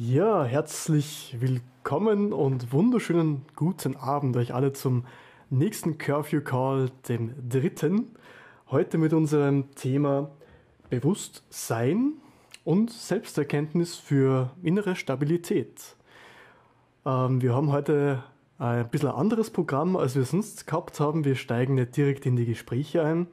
Ja, herzlich willkommen und wunderschönen guten Abend euch alle zum nächsten Curfew Call, dem dritten. Heute mit unserem Thema Bewusstsein und Selbsterkenntnis für innere Stabilität. Ähm, wir haben heute ein bisschen anderes Programm, als wir sonst gehabt haben. Wir steigen nicht direkt in die Gespräche ein,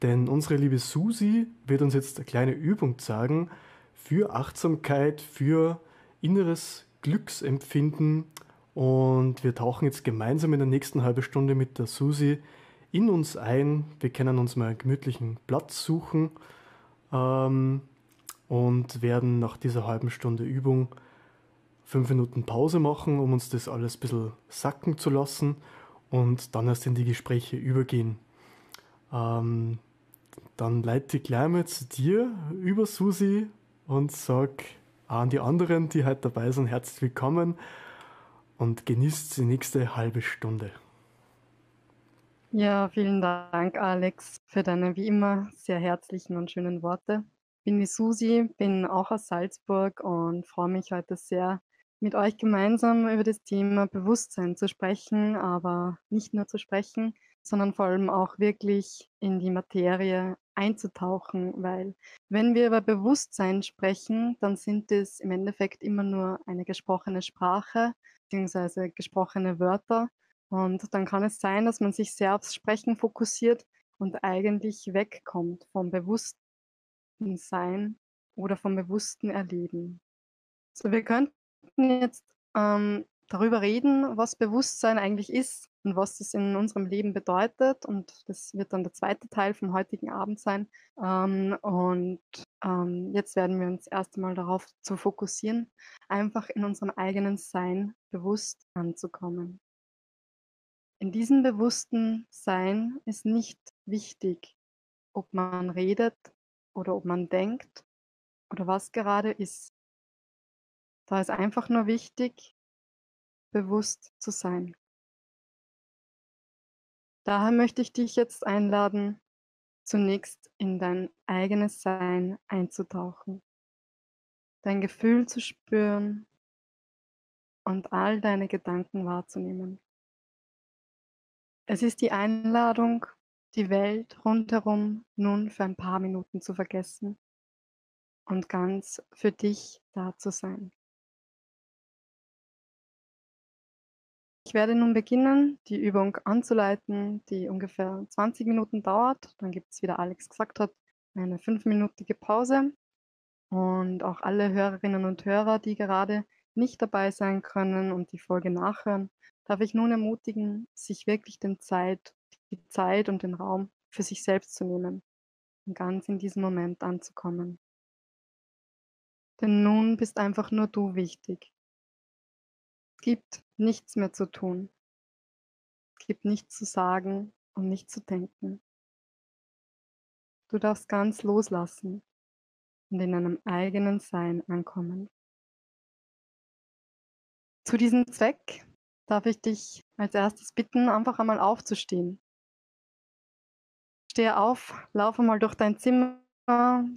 denn unsere liebe Susi wird uns jetzt eine kleine Übung zeigen für Achtsamkeit, für inneres Glücksempfinden und wir tauchen jetzt gemeinsam in der nächsten halben Stunde mit der Susi in uns ein. Wir können uns mal einen gemütlichen Platz suchen ähm, und werden nach dieser halben Stunde Übung fünf Minuten Pause machen, um uns das alles ein bisschen sacken zu lassen und dann erst in die Gespräche übergehen. Ähm, dann leite ich gleich mal zu dir über Susi und sag, an die anderen, die heute dabei sind, herzlich willkommen und genießt die nächste halbe Stunde. Ja, vielen Dank, Alex, für deine wie immer sehr herzlichen und schönen Worte. Ich bin die Susi, bin auch aus Salzburg und freue mich heute sehr, mit euch gemeinsam über das Thema Bewusstsein zu sprechen, aber nicht nur zu sprechen, sondern vor allem auch wirklich in die Materie einzutauchen, weil wenn wir über Bewusstsein sprechen, dann sind es im Endeffekt immer nur eine gesprochene Sprache bzw. gesprochene Wörter. Und dann kann es sein, dass man sich sehr aufs Sprechen fokussiert und eigentlich wegkommt vom bewussten Sein oder vom bewussten Erleben. So, wir könnten jetzt ähm, darüber reden, was Bewusstsein eigentlich ist und was das in unserem Leben bedeutet. Und das wird dann der zweite Teil vom heutigen Abend sein. Ähm, und ähm, jetzt werden wir uns erst einmal darauf zu fokussieren, einfach in unserem eigenen Sein bewusst anzukommen. In diesem bewussten Sein ist nicht wichtig, ob man redet oder ob man denkt oder was gerade ist. Da ist einfach nur wichtig, bewusst zu sein. Daher möchte ich dich jetzt einladen, zunächst in dein eigenes Sein einzutauchen, dein Gefühl zu spüren und all deine Gedanken wahrzunehmen. Es ist die Einladung, die Welt rundherum nun für ein paar Minuten zu vergessen und ganz für dich da zu sein. Ich werde nun beginnen, die Übung anzuleiten, die ungefähr 20 Minuten dauert. Dann gibt es, wie der Alex gesagt hat, eine fünfminütige Pause. Und auch alle Hörerinnen und Hörer, die gerade nicht dabei sein können und die Folge nachhören, darf ich nun ermutigen, sich wirklich den Zeit, die Zeit und den Raum für sich selbst zu nehmen und ganz in diesem Moment anzukommen. Denn nun bist einfach nur du wichtig. Es gibt nichts mehr zu tun. Es gibt nichts zu sagen und nicht zu denken. Du darfst ganz loslassen und in einem eigenen Sein ankommen. Zu diesem Zweck darf ich dich als erstes bitten, einfach einmal aufzustehen. Stehe auf, laufe mal durch dein Zimmer,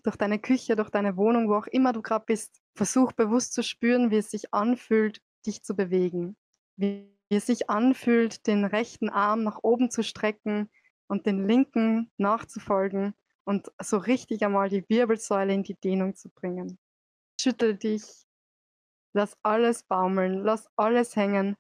durch deine Küche, durch deine Wohnung, wo auch immer du gerade bist. Versuch bewusst zu spüren, wie es sich anfühlt, dich zu bewegen. Wie es sich anfühlt, den rechten Arm nach oben zu strecken und den linken nachzufolgen und so richtig einmal die Wirbelsäule in die Dehnung zu bringen. Schüttel dich, lass alles baumeln, lass alles hängen,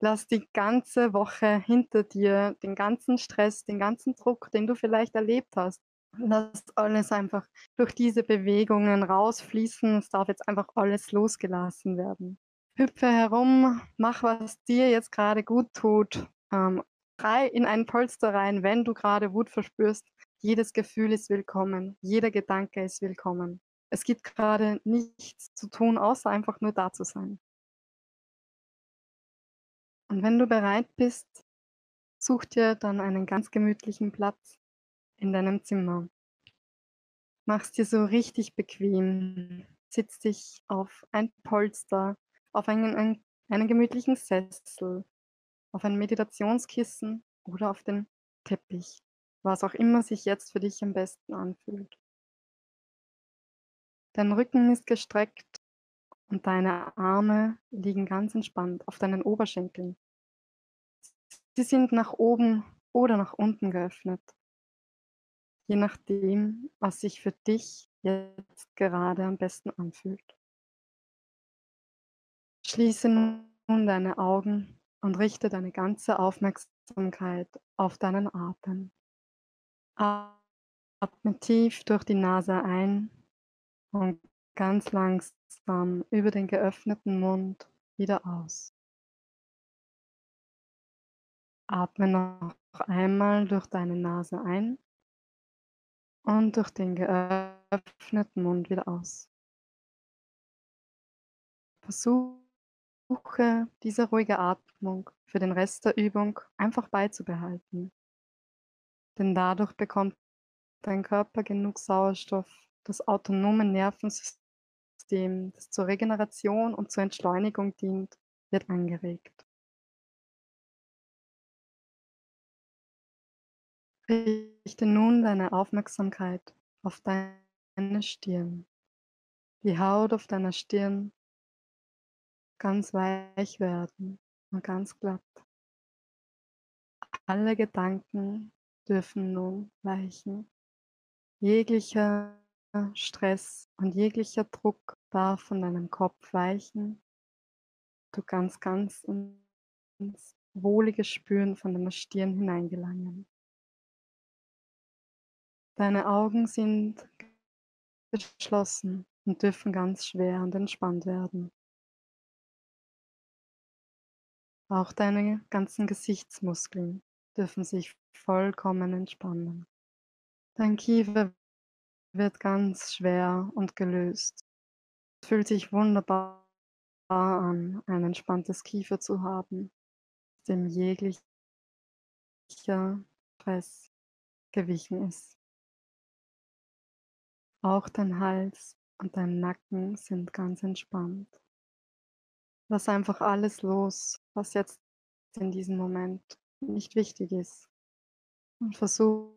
lass die ganze Woche hinter dir, den ganzen Stress, den ganzen Druck, den du vielleicht erlebt hast. Lass alles einfach durch diese Bewegungen rausfließen. Es darf jetzt einfach alles losgelassen werden hüpfe herum, mach, was dir jetzt gerade gut tut. Ähm, frei in ein Polster rein, wenn du gerade Wut verspürst. Jedes Gefühl ist willkommen, jeder Gedanke ist willkommen. Es gibt gerade nichts zu tun, außer einfach nur da zu sein. Und wenn du bereit bist, such dir dann einen ganz gemütlichen Platz in deinem Zimmer. Mach's dir so richtig bequem. Sitz dich auf ein Polster auf einen, einen, einen gemütlichen Sessel, auf ein Meditationskissen oder auf den Teppich, was auch immer sich jetzt für dich am besten anfühlt. Dein Rücken ist gestreckt und deine Arme liegen ganz entspannt auf deinen Oberschenkeln. Sie sind nach oben oder nach unten geöffnet, je nachdem, was sich für dich jetzt gerade am besten anfühlt. Schließe nun deine Augen und richte deine ganze Aufmerksamkeit auf deinen Atem. Atme tief durch die Nase ein und ganz langsam über den geöffneten Mund wieder aus. Atme noch einmal durch deine Nase ein und durch den geöffneten Mund wieder aus. Versuche diese ruhige Atmung für den Rest der Übung einfach beizubehalten. Denn dadurch bekommt dein Körper genug Sauerstoff, das autonome Nervensystem, das zur Regeneration und zur Entschleunigung dient, wird angeregt. Richte nun deine Aufmerksamkeit auf deine Stirn. Die Haut auf deiner Stirn ganz weich werden und ganz glatt. Alle Gedanken dürfen nun weichen. Jeglicher Stress und jeglicher Druck darf von deinem Kopf weichen. Du kannst ganz ins wohlige Spüren von deiner Stirn hineingelangen. Deine Augen sind geschlossen und dürfen ganz schwer und entspannt werden. Auch deine ganzen Gesichtsmuskeln dürfen sich vollkommen entspannen. Dein Kiefer wird ganz schwer und gelöst. Es fühlt sich wunderbar an, ein entspanntes Kiefer zu haben, dem jeglicher Stress gewichen ist. Auch dein Hals und dein Nacken sind ganz entspannt. Lass einfach alles los, was jetzt in diesem Moment nicht wichtig ist. Und versuch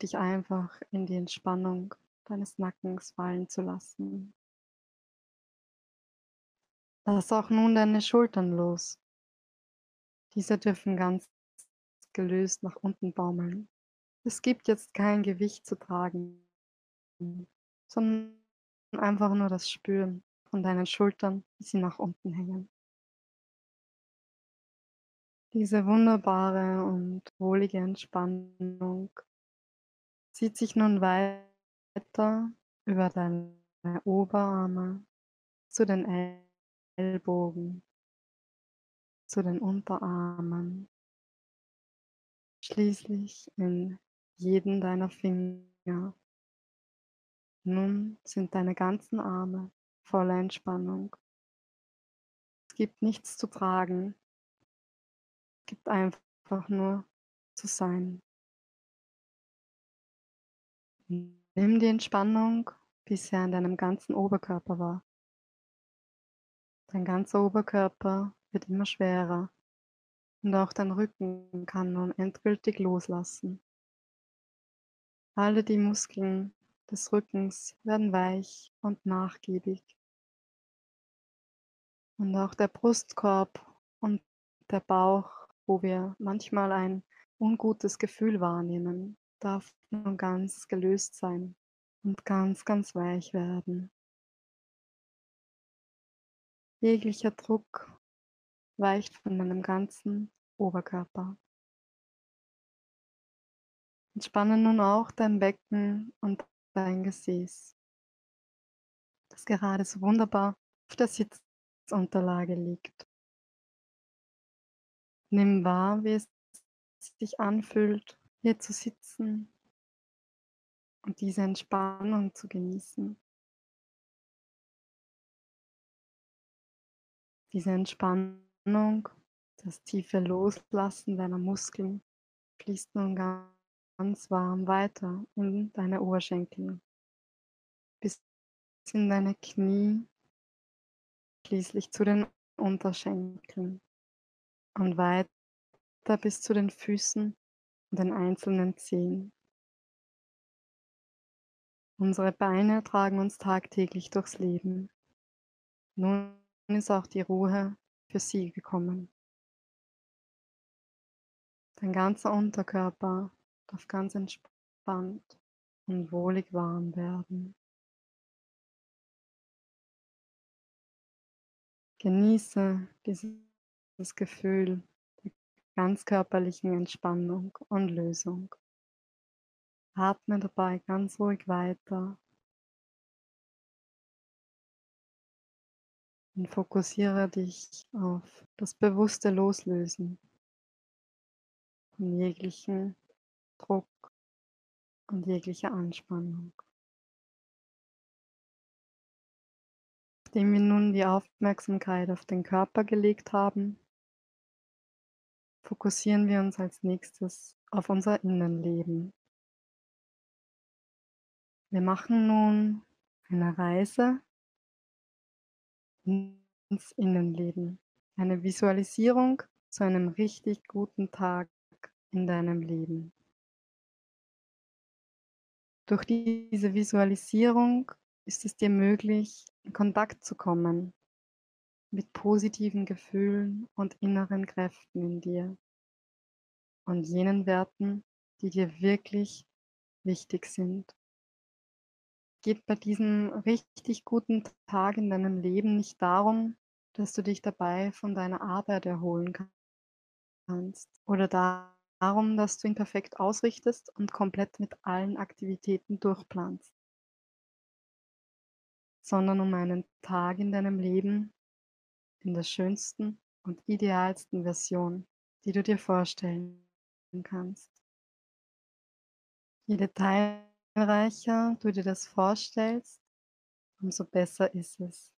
dich einfach in die Entspannung deines Nackens fallen zu lassen. Lass auch nun deine Schultern los. Diese dürfen ganz gelöst nach unten baumeln. Es gibt jetzt kein Gewicht zu tragen, sondern einfach nur das Spüren von deinen Schultern, wie sie nach unten hängen. Diese wunderbare und wohlige Entspannung zieht sich nun weiter über deine Oberarme zu den Ellbogen, zu den Unterarmen, schließlich in jeden deiner Finger nun sind deine ganzen Arme voller Entspannung. Es gibt nichts zu tragen. Es gibt einfach nur zu sein. Nimm die Entspannung, wie sie an deinem ganzen Oberkörper war. Dein ganzer Oberkörper wird immer schwerer und auch dein Rücken kann nun endgültig loslassen. Alle die Muskeln des Rückens werden weich und nachgiebig. Und auch der Brustkorb und der Bauch, wo wir manchmal ein ungutes Gefühl wahrnehmen, darf nun ganz gelöst sein und ganz, ganz weich werden. Jeglicher Druck weicht von meinem ganzen Oberkörper. Entspanne nun auch dein Becken und dein Gesäß, das gerade so wunderbar auf der Sitzunterlage liegt. Nimm wahr, wie es sich anfühlt, hier zu sitzen und diese Entspannung zu genießen. Diese Entspannung, das tiefe Loslassen deiner Muskeln fließt nun ganz ganz warm weiter in deine Oberschenkel bis in deine Knie, schließlich zu den Unterschenkeln und weiter bis zu den Füßen und den einzelnen Zehen. Unsere Beine tragen uns tagtäglich durchs Leben. Nun ist auch die Ruhe für sie gekommen. Dein ganzer Unterkörper darf ganz entspannt und wohlig warm werden. Genieße dieses Gefühl der ganz körperlichen Entspannung und Lösung. Atme dabei ganz ruhig weiter und fokussiere dich auf das bewusste Loslösen von jeglichen Druck und jeglicher Anspannung. Nachdem wir nun die Aufmerksamkeit auf den Körper gelegt haben, fokussieren wir uns als nächstes auf unser Innenleben. Wir machen nun eine Reise ins Innenleben, eine Visualisierung zu einem richtig guten Tag in deinem Leben. Durch diese Visualisierung ist es dir möglich, in Kontakt zu kommen mit positiven Gefühlen und inneren Kräften in dir und jenen Werten, die dir wirklich wichtig sind. Geht bei diesem richtig guten Tag in deinem Leben nicht darum, dass du dich dabei von deiner Arbeit erholen kannst oder da darum, dass du ihn perfekt ausrichtest und komplett mit allen Aktivitäten durchplanst, sondern um einen Tag in deinem Leben in der schönsten und idealsten Version, die du dir vorstellen kannst. Je detailreicher du dir das vorstellst, umso besser ist es.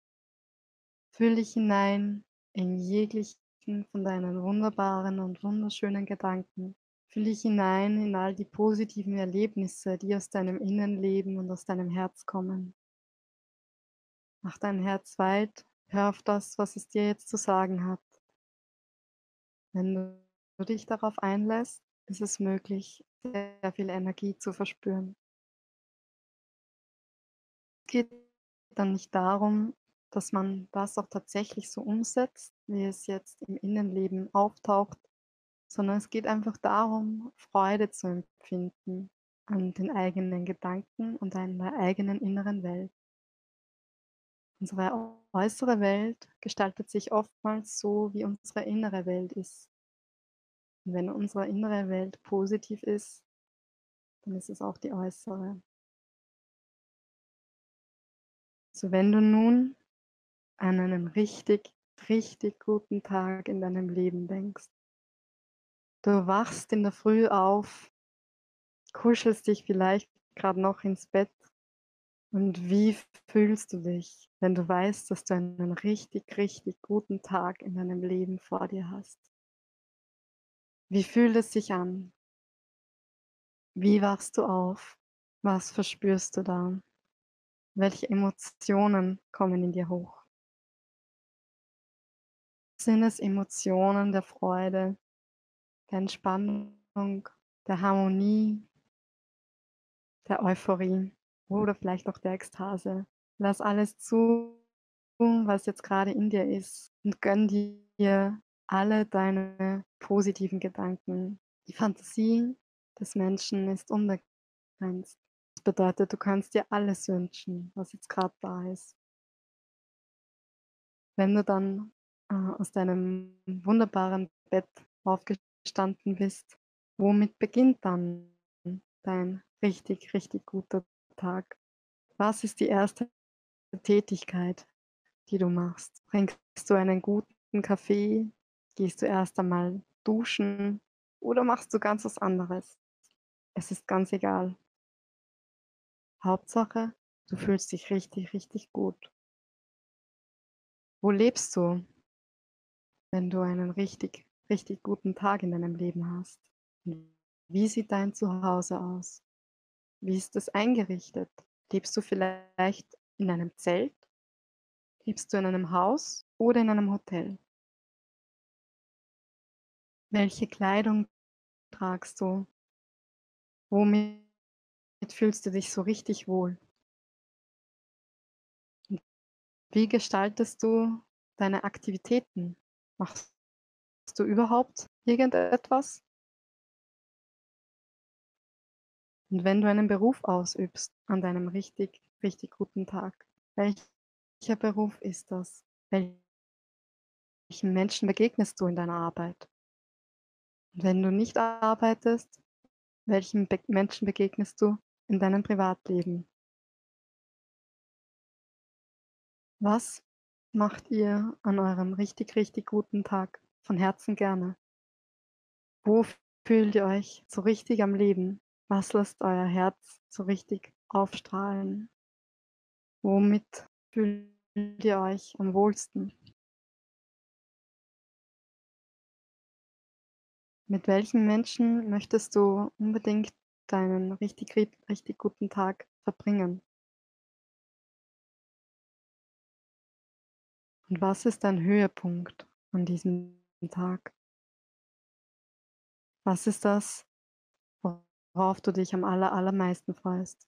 Fühl dich hinein in jegliche von deinen wunderbaren und wunderschönen Gedanken. Fühl dich hinein in all die positiven Erlebnisse, die aus deinem Innenleben und aus deinem Herz kommen. Mach dein Herz weit, hör auf das, was es dir jetzt zu sagen hat. Wenn du dich darauf einlässt, ist es möglich, sehr viel Energie zu verspüren. Es geht dann nicht darum, dass man das auch tatsächlich so umsetzt, wie es jetzt im Innenleben auftaucht, sondern es geht einfach darum, Freude zu empfinden an den eigenen Gedanken und an der eigenen inneren Welt. Unsere äußere Welt gestaltet sich oftmals so, wie unsere innere Welt ist. Und wenn unsere innere Welt positiv ist, dann ist es auch die äußere. So wenn du nun an einen richtig, richtig guten Tag in deinem Leben denkst. Du wachst in der Früh auf, kuschelst dich vielleicht gerade noch ins Bett und wie fühlst du dich, wenn du weißt, dass du einen richtig, richtig guten Tag in deinem Leben vor dir hast? Wie fühlt es sich an? Wie wachst du auf? Was verspürst du da? Welche Emotionen kommen in dir hoch? Sind es Emotionen der Freude, der Entspannung, der Harmonie, der Euphorie oder vielleicht auch der Ekstase? Lass alles zu, was jetzt gerade in dir ist und gönn dir alle deine positiven Gedanken. Die Fantasie des Menschen ist unbegrenzt. Das bedeutet, du kannst dir alles wünschen, was jetzt gerade da ist. Wenn du dann äh, aus deinem wunderbaren Bett aufgestanden bist, womit beginnt dann dein richtig, richtig guter Tag? Was ist die erste Tätigkeit, die du machst? Trinkst du einen guten Kaffee? Gehst du erst einmal duschen? Oder machst du ganz was anderes? Es ist ganz egal. Hauptsache, du fühlst dich richtig, richtig gut. Wo lebst du? wenn du einen richtig, richtig guten Tag in deinem Leben hast. Wie sieht dein Zuhause aus? Wie ist es eingerichtet? Lebst du vielleicht in einem Zelt? Lebst du in einem Haus oder in einem Hotel? Welche Kleidung tragst du? Womit fühlst du dich so richtig wohl? Wie gestaltest du deine Aktivitäten? Machst du überhaupt irgendetwas? Und wenn du einen Beruf ausübst an deinem richtig, richtig guten Tag, welcher Beruf ist das? Welchen Menschen begegnest du in deiner Arbeit? Und wenn du nicht arbeitest, welchen Be Menschen begegnest du in deinem Privatleben? Was macht ihr an eurem richtig, richtig guten Tag von Herzen gerne? Wo fühlt ihr euch so richtig am Leben? Was lässt euer Herz so richtig aufstrahlen? Womit fühlt ihr euch am wohlsten? Mit welchen Menschen möchtest du unbedingt deinen richtig, richtig guten Tag verbringen? Und was ist dein Höhepunkt an diesem Tag? Was ist das, worauf du dich am aller, allermeisten freust?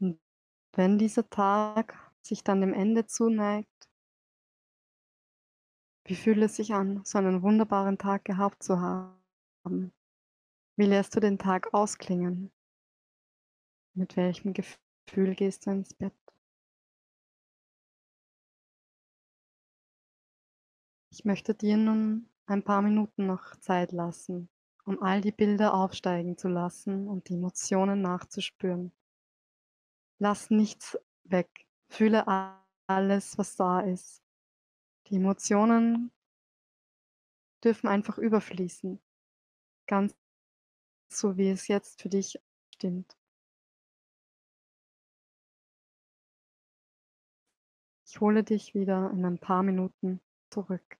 Und wenn dieser Tag sich dann dem Ende zuneigt, wie fühlt es sich an, so einen wunderbaren Tag gehabt zu haben? Wie lässt du den Tag ausklingen? Mit welchem Gefühl gehst du ins Bett? Ich möchte dir nun ein paar Minuten noch Zeit lassen, um all die Bilder aufsteigen zu lassen und die Emotionen nachzuspüren. Lass nichts weg. Fühle alles, was da ist. Die Emotionen dürfen einfach überfließen. Ganz so, wie es jetzt für dich stimmt. Ich hole dich wieder in ein paar Minuten zurück.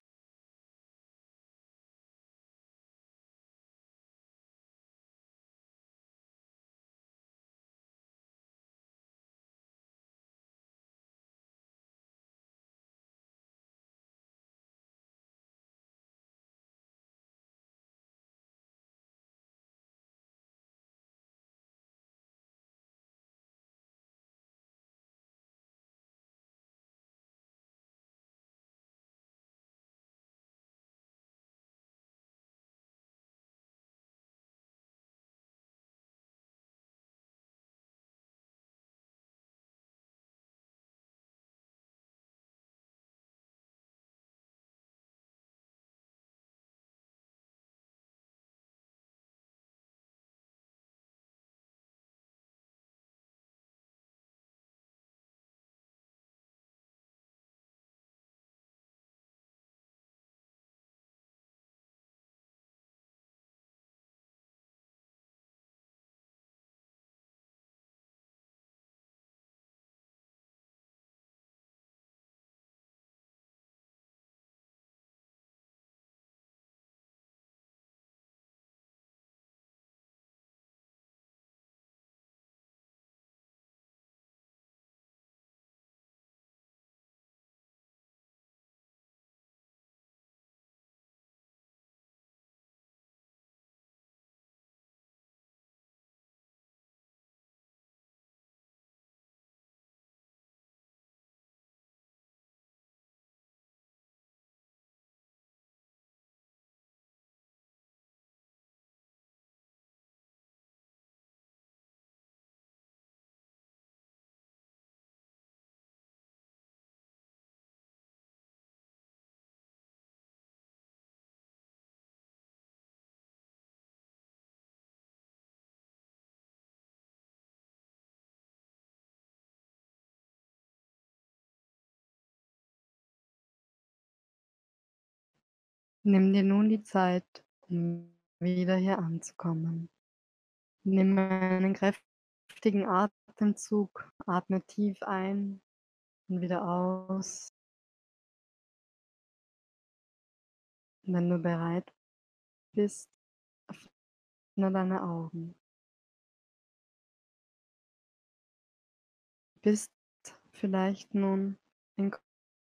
Nimm dir nun die Zeit, um wieder hier anzukommen. Nimm einen kräftigen Atemzug, atme tief ein und wieder aus. Wenn du bereit bist, öffne deine Augen. Bist vielleicht nun in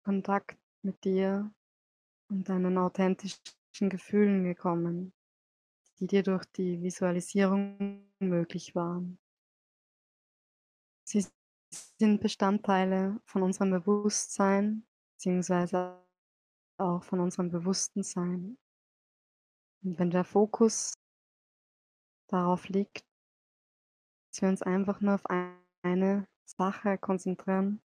Kontakt mit dir und deinen authentischen Gefühlen gekommen, die dir durch die Visualisierung möglich waren. Sie sind Bestandteile von unserem Bewusstsein, beziehungsweise auch von unserem bewussten Sein. Und wenn der Fokus darauf liegt, dass wir uns einfach nur auf eine Sache konzentrieren,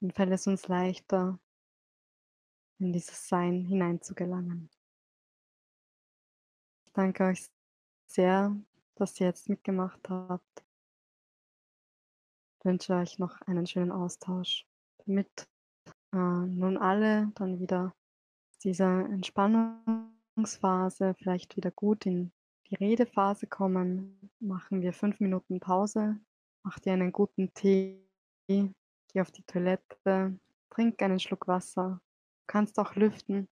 dann fällt es uns leichter, in dieses Sein hineinzugelangen. Ich danke euch sehr, dass ihr jetzt mitgemacht habt. Ich wünsche euch noch einen schönen Austausch, damit äh, nun alle dann wieder dieser Entspannungsphase vielleicht wieder gut in die Redephase kommen, machen wir fünf Minuten Pause. Mach dir einen guten Tee, geh auf die Toilette, trink einen Schluck Wasser. Du kannst auch lüften,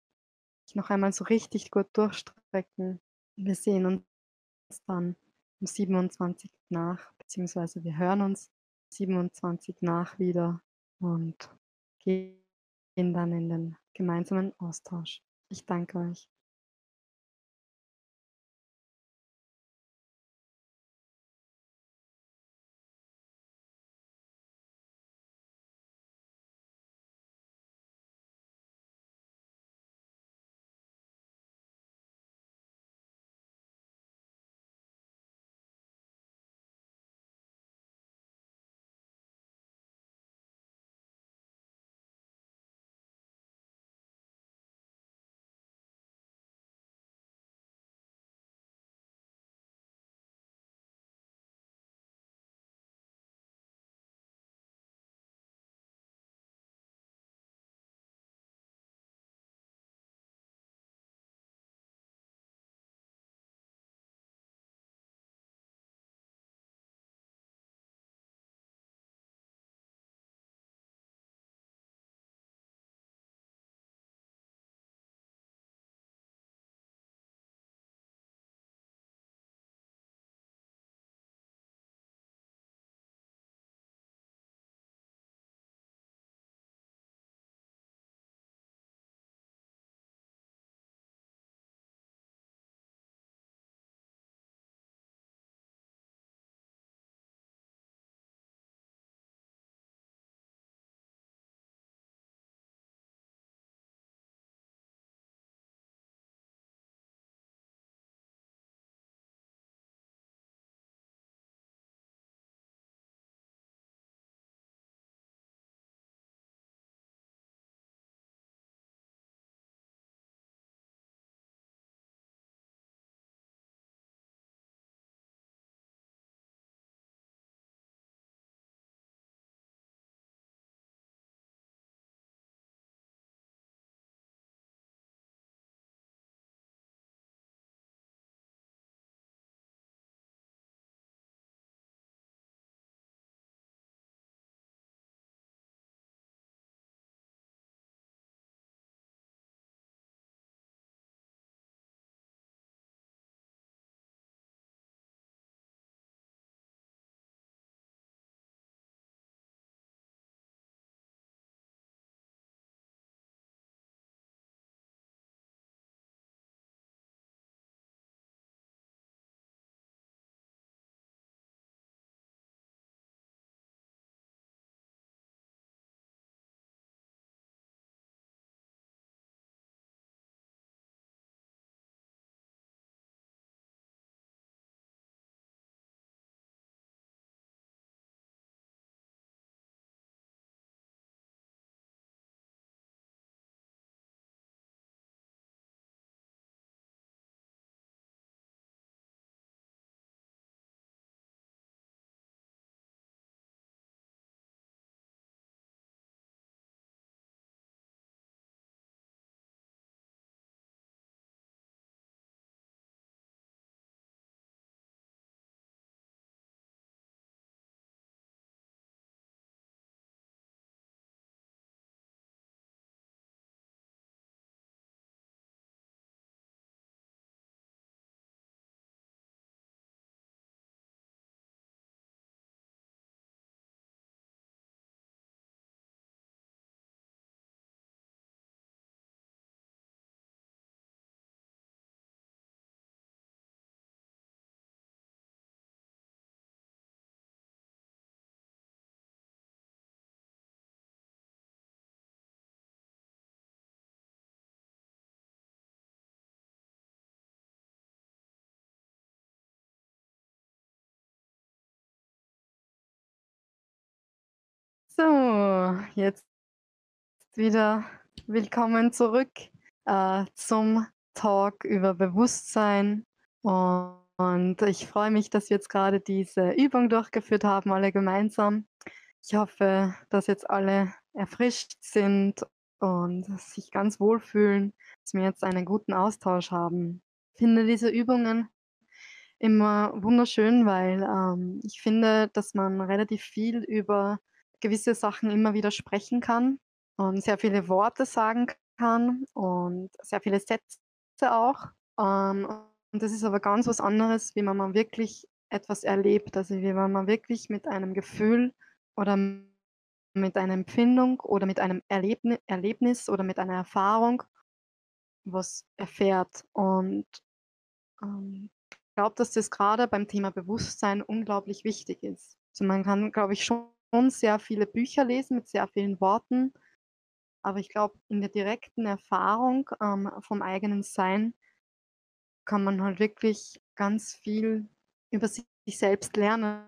dich noch einmal so richtig gut durchstrecken. Wir sehen uns dann um 27 nach, beziehungsweise wir hören uns 27 nach wieder und gehen dann in den gemeinsamen Austausch. Ich danke euch. So, jetzt wieder willkommen zurück äh, zum Talk über Bewusstsein. Und ich freue mich, dass wir jetzt gerade diese Übung durchgeführt haben, alle gemeinsam. Ich hoffe, dass jetzt alle erfrischt sind und sich ganz wohlfühlen, dass wir jetzt einen guten Austausch haben. Ich finde diese Übungen immer wunderschön, weil ähm, ich finde, dass man relativ viel über gewisse Sachen immer wieder sprechen kann und sehr viele Worte sagen kann und sehr viele Sätze auch. Ähm, und das ist aber ganz was anderes, wie man mal wirklich etwas erlebt, also wie wenn man wirklich mit einem Gefühl oder mit einer Empfindung oder mit einem Erlebni Erlebnis oder mit einer Erfahrung was erfährt. Und ähm, ich glaube, dass das gerade beim Thema Bewusstsein unglaublich wichtig ist. Also man kann, glaube ich, schon sehr viele Bücher lesen mit sehr vielen Worten, aber ich glaube, in der direkten Erfahrung ähm, vom eigenen Sein kann man halt wirklich ganz viel über sich selbst lernen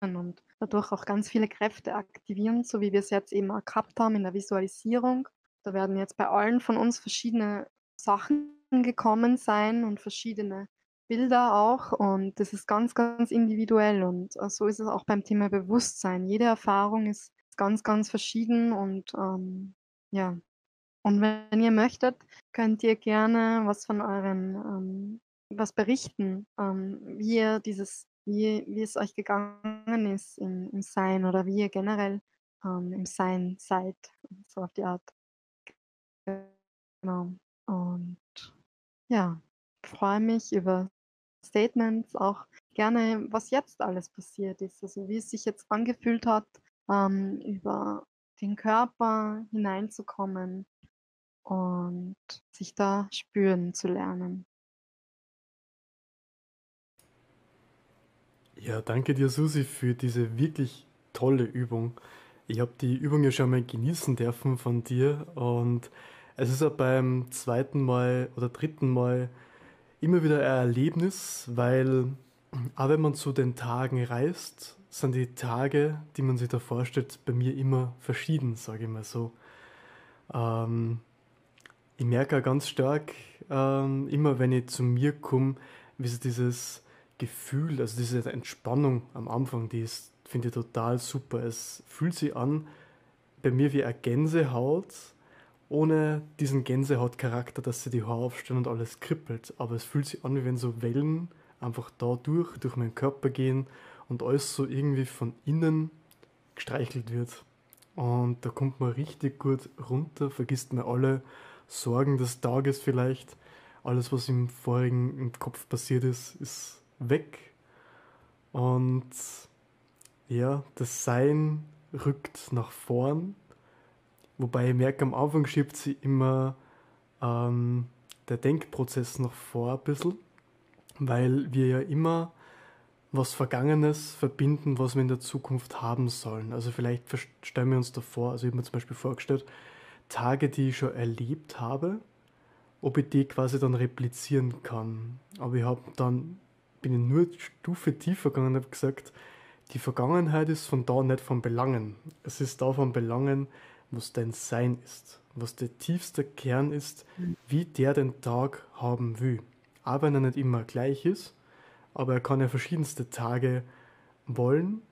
und dadurch auch ganz viele Kräfte aktivieren, so wie wir es jetzt eben auch gehabt haben in der Visualisierung. Da werden jetzt bei allen von uns verschiedene Sachen gekommen sein und verschiedene Bilder auch und das ist ganz, ganz individuell und äh, so ist es auch beim Thema Bewusstsein. Jede Erfahrung ist ganz, ganz verschieden und ähm, ja. Und wenn ihr möchtet, könnt ihr gerne was von euren, ähm, was berichten, ähm, wie ihr dieses, wie, wie es euch gegangen ist im, im Sein oder wie ihr generell ähm, im Sein seid, so auf die Art. Genau. Und ja, freue mich über Statements, auch gerne, was jetzt alles passiert ist, also wie es sich jetzt angefühlt hat, ähm, über den Körper hineinzukommen und sich da spüren zu lernen. Ja, danke dir, Susi, für diese wirklich tolle Übung. Ich habe die Übung ja schon mal genießen dürfen von dir und es ist ja beim zweiten Mal oder dritten Mal immer wieder ein Erlebnis, weil auch wenn man zu den Tagen reist, sind die Tage, die man sich da vorstellt, bei mir immer verschieden, sage ich mal so. Ähm, ich merke auch ganz stark, ähm, immer wenn ich zu mir komme, wie so dieses Gefühl, also diese Entspannung am Anfang, die ist, finde ich total super. Es fühlt sich an bei mir wie eine Gänsehaut, ohne diesen Gänsehautcharakter, dass sie die Haare aufstellen und alles kribbelt. Aber es fühlt sich an, wie wenn so Wellen einfach da durch, durch meinen Körper gehen und alles so irgendwie von innen gestreichelt wird. Und da kommt man richtig gut runter, vergisst man alle Sorgen des Tages vielleicht. Alles, was im vorigen im Kopf passiert ist, ist weg. Und ja, das Sein rückt nach vorn Wobei ich merke, am Anfang schiebt sie immer ähm, der Denkprozess noch vor ein bisschen, weil wir ja immer was Vergangenes verbinden, was wir in der Zukunft haben sollen. Also vielleicht stellen wir uns davor, also ich habe mir zum Beispiel vorgestellt, Tage, die ich schon erlebt habe, ob ich die quasi dann replizieren kann. Aber ich habe dann, bin ich nur eine Stufe tiefer gegangen und habe gesagt, die Vergangenheit ist von da nicht von Belangen. Es ist da von Belangen, was dein Sein ist, was der tiefste Kern ist, wie der den Tag haben will. Auch wenn er nicht immer gleich ist, aber er kann ja verschiedenste Tage wollen,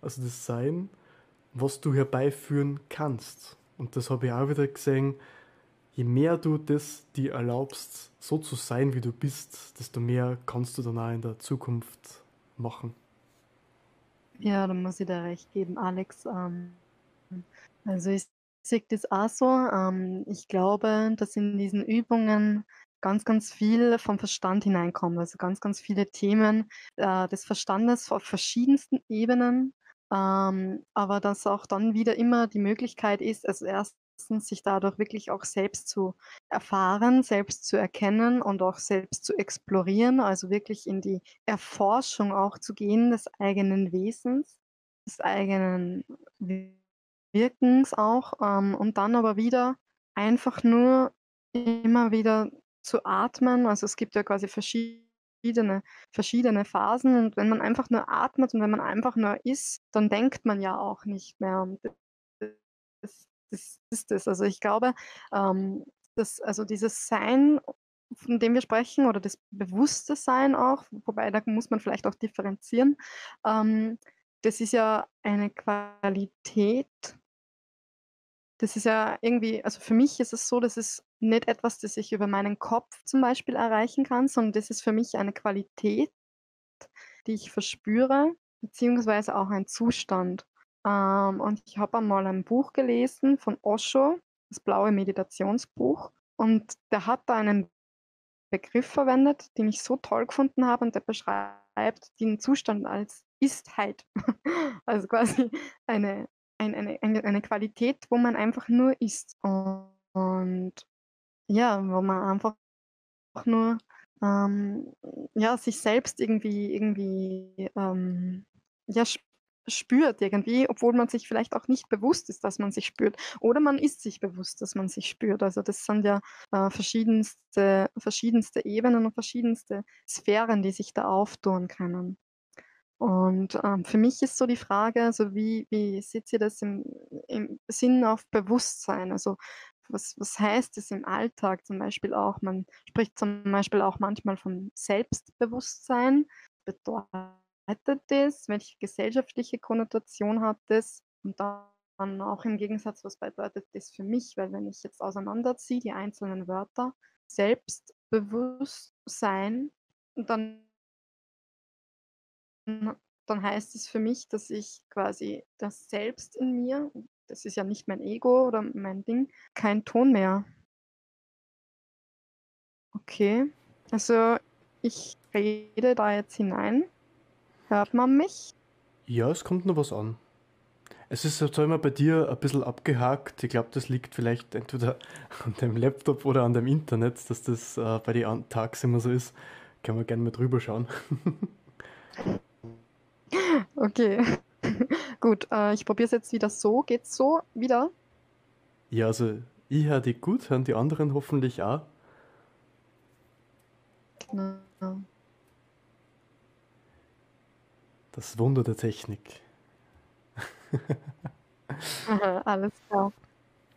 also das Sein, was du herbeiführen kannst. Und das habe ich auch wieder gesehen, je mehr du das dir erlaubst, so zu sein, wie du bist, desto mehr kannst du dann auch in der Zukunft machen. Ja, da muss ich dir recht geben, Alex. Ähm, also ich sehe das auch so. Ähm, ich glaube, dass in diesen Übungen ganz, ganz viel vom Verstand hineinkommt. Also ganz, ganz viele Themen äh, des Verstandes auf verschiedensten Ebenen. Ähm, aber dass auch dann wieder immer die Möglichkeit ist, also erstens sich dadurch wirklich auch selbst zu erfahren, selbst zu erkennen und auch selbst zu explorieren, also wirklich in die Erforschung auch zu gehen des eigenen Wesens, des eigenen Wirkens auch, ähm, und dann aber wieder einfach nur immer wieder zu atmen. Also, es gibt ja quasi verschiedene verschiedene Phasen und wenn man einfach nur atmet und wenn man einfach nur ist, dann denkt man ja auch nicht mehr und das ist es. Also ich glaube, ähm, dass also dieses Sein, von dem wir sprechen, oder das bewusste Sein auch, wobei da muss man vielleicht auch differenzieren, ähm, das ist ja eine Qualität. Das ist ja irgendwie, also für mich ist es so, das ist nicht etwas, das ich über meinen Kopf zum Beispiel erreichen kann, sondern das ist für mich eine Qualität, die ich verspüre, beziehungsweise auch ein Zustand. Ähm, und ich habe einmal ein Buch gelesen von Osho, das blaue Meditationsbuch. Und der hat da einen Begriff verwendet, den ich so toll gefunden habe und der beschreibt den Zustand als Istheit. also quasi eine, eine, eine, eine Qualität, wo man einfach nur ist. Und ja, wo man einfach nur ähm, ja, sich selbst irgendwie, irgendwie ähm, ja, spürt irgendwie, obwohl man sich vielleicht auch nicht bewusst ist, dass man sich spürt. Oder man ist sich bewusst, dass man sich spürt. Also das sind ja äh, verschiedenste, verschiedenste Ebenen und verschiedenste Sphären, die sich da auftun können. Und ähm, für mich ist so die Frage, also wie, wie seht ihr das im, im Sinn auf Bewusstsein? Also was, was heißt es im Alltag zum Beispiel auch? Man spricht zum Beispiel auch manchmal von Selbstbewusstsein. Bedeutet das? Welche gesellschaftliche Konnotation hat das? Und dann auch im Gegensatz, was bedeutet das für mich? Weil wenn ich jetzt auseinanderziehe, die einzelnen Wörter, Selbstbewusstsein, dann, dann heißt es für mich, dass ich quasi das Selbst in mir, das ist ja nicht mein Ego oder mein Ding, kein Ton mehr. Okay, also ich rede da jetzt hinein Hört man mich? Ja, es kommt noch was an. Es ist zwar immer bei dir ein bisschen abgehakt. Ich glaube, das liegt vielleicht entweder an dem Laptop oder an dem Internet, dass das äh, bei den Tags immer so ist. Können wir gerne mal drüber schauen. okay. gut, äh, ich probiere es jetzt wieder so. Geht's so wieder? Ja, also ich höre dich gut, hören die anderen hoffentlich auch. Genau. Das Wunder der Technik. Aha, alles klar.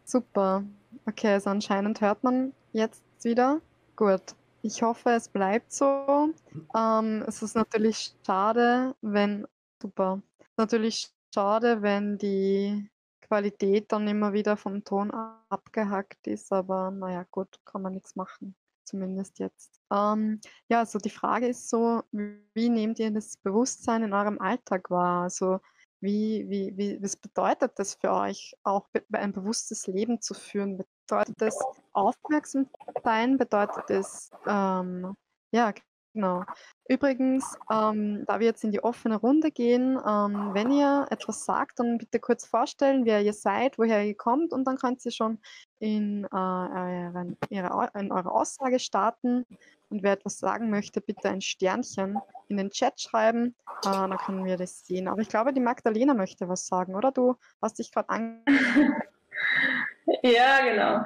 Super. Okay, also anscheinend hört man jetzt wieder. Gut. Ich hoffe, es bleibt so. Ähm, es ist natürlich schade, wenn. Super. Natürlich schade, wenn die Qualität dann immer wieder vom Ton abgehackt ist, aber naja, gut, kann man nichts machen zumindest jetzt. Ähm, ja, also die Frage ist so, wie nehmt ihr das Bewusstsein in eurem Alltag wahr? Also wie, wie, wie, was bedeutet das für euch, auch ein bewusstes Leben zu führen? Bedeutet das aufmerksam sein? Bedeutet das, ähm, ja, Genau. Übrigens, ähm, da wir jetzt in die offene Runde gehen, ähm, wenn ihr etwas sagt, dann bitte kurz vorstellen, wer ihr seid, woher ihr kommt und dann könnt ihr schon in, äh, euren, ihre, in eure Aussage starten. Und wer etwas sagen möchte, bitte ein Sternchen in den Chat schreiben, äh, dann können wir das sehen. Aber ich glaube, die Magdalena möchte was sagen, oder? Du hast dich gerade an. ja, genau.